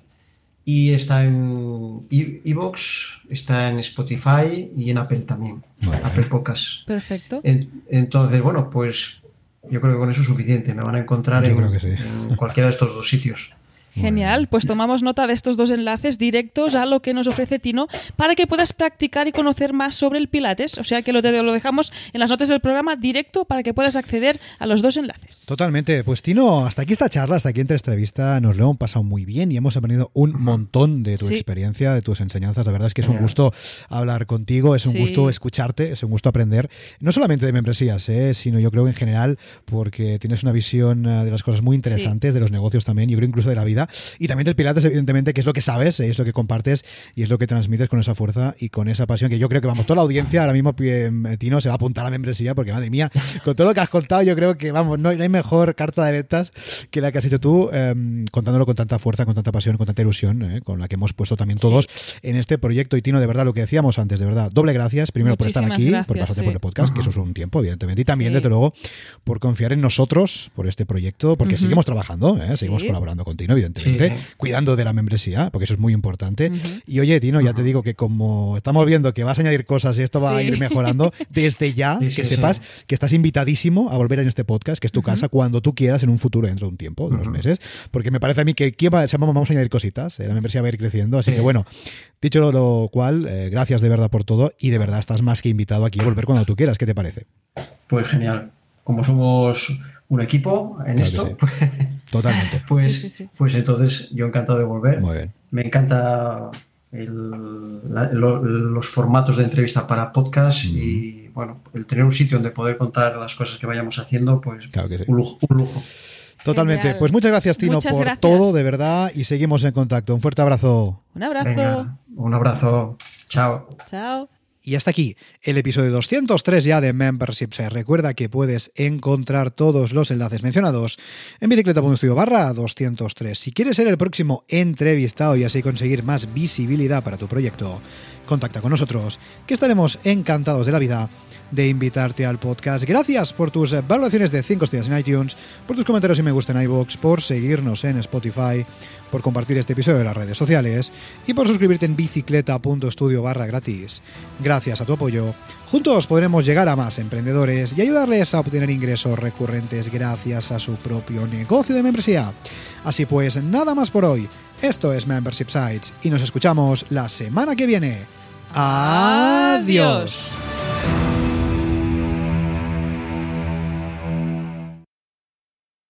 y está en Evox, está en Spotify y en Apple también. Apple Podcast. Perfecto. entonces, bueno, pues yo creo que con eso es suficiente. Me van a encontrar en, cualquiera de estos dos sitios. Genial, pues tomamos nota de estos dos enlaces directos a lo que nos ofrece Tino para que puedas practicar y conocer más sobre el Pilates. O sea que lo, lo dejamos en las notas del programa directo para que puedas acceder a los dos enlaces. Totalmente. Pues Tino, hasta aquí esta charla, hasta aquí esta entrevista, nos lo hemos pasado muy bien y hemos aprendido un montón de tu experiencia, de tus enseñanzas. La verdad es que es un gusto hablar contigo, es un gusto escucharte, es un gusto aprender, no solamente de membresías, ¿eh? sino yo creo en general, porque tienes una visión eh, de las cosas muy interesantes, de los negocios también, yo creo incluso de la vida y también del Pilates, evidentemente, que es lo que sabes, es lo que compartes y es lo que transmites con esa fuerza y con esa pasión que yo creo que, vamos, toda la audiencia ahora mismo, eh, Tino, se va a apuntar a la membresía porque, madre mía, con todo lo que has contado, yo creo que, vamos, no, hay mejor carta de ventas que la que has hecho tú, em, contándolo con tanta fuerza, con tanta pasión, con tanta ilusión, eh, con la que hemos puesto también todos en este proyecto. Y Tino, de verdad, lo que decíamos antes, de verdad, doble gracias, primero por estar aquí, por pasarte por el podcast, que eso es un tiempo, evidentemente, y también, desde luego, por confiar en nosotros, por este proyecto, porque seguimos trabajando, ¿eh? seguimos colaborando con Tino, evidentemente, cuidando de la membresía, porque eso es muy importante. Y oye, Tino, ya te digo que como estamos viendo que vas a añadir cosas y esto va a ir mejorando, desde ya que sepas que estás invitadísimo a volver en este podcast, que es tu casa, cuando tú quieras en un futuro, dentro de un tiempo, de unos meses, porque me parece a mí que vamos a añadir cositas, eh, la membresía va a ir creciendo, así que bueno, dicho lo, cual, eh, gracias de verdad por todo y de verdad estás más que invitado aquí a volver cuando tú quieras, ¿qué te parece? Pues genial, como somos un equipo en esto, pues, totalmente. (laughs) Pues, pues entonces yo encantado de volver. Muy bien. Me encanta los formatos de entrevista para podcast y bueno, el tener un sitio donde poder contar las cosas que vayamos haciendo, pues un, lujo, Totalmente. Pues muchas gracias, Tino, por todo, de verdad, y seguimos en contacto. Un fuerte abrazo. Un abrazo. un abrazo. Chao. Chao. Y hasta aquí el episodio 203 ya de Membership. Se recuerda que puedes encontrar todos los enlaces mencionados en bicicleta.studio barra 203. Si quieres ser el próximo entrevistado y así conseguir más visibilidad para tu proyecto, contacta con nosotros, que estaremos encantados de la vida de invitarte al podcast. Gracias por tus valoraciones de 5 estrellas en iTunes, por tus comentarios y me gusta en iVoox, por seguirnos en Spotify, por compartir este episodio en las redes sociales y por suscribirte en bicicleta.studio barra gratis. Gracias a tu apoyo, juntos podremos llegar a más emprendedores y ayudarles a obtener ingresos recurrentes gracias a su propio negocio de membresía. Así pues, nada más por hoy. Esto es Membership Sites y nos escuchamos la semana que viene. Adiós.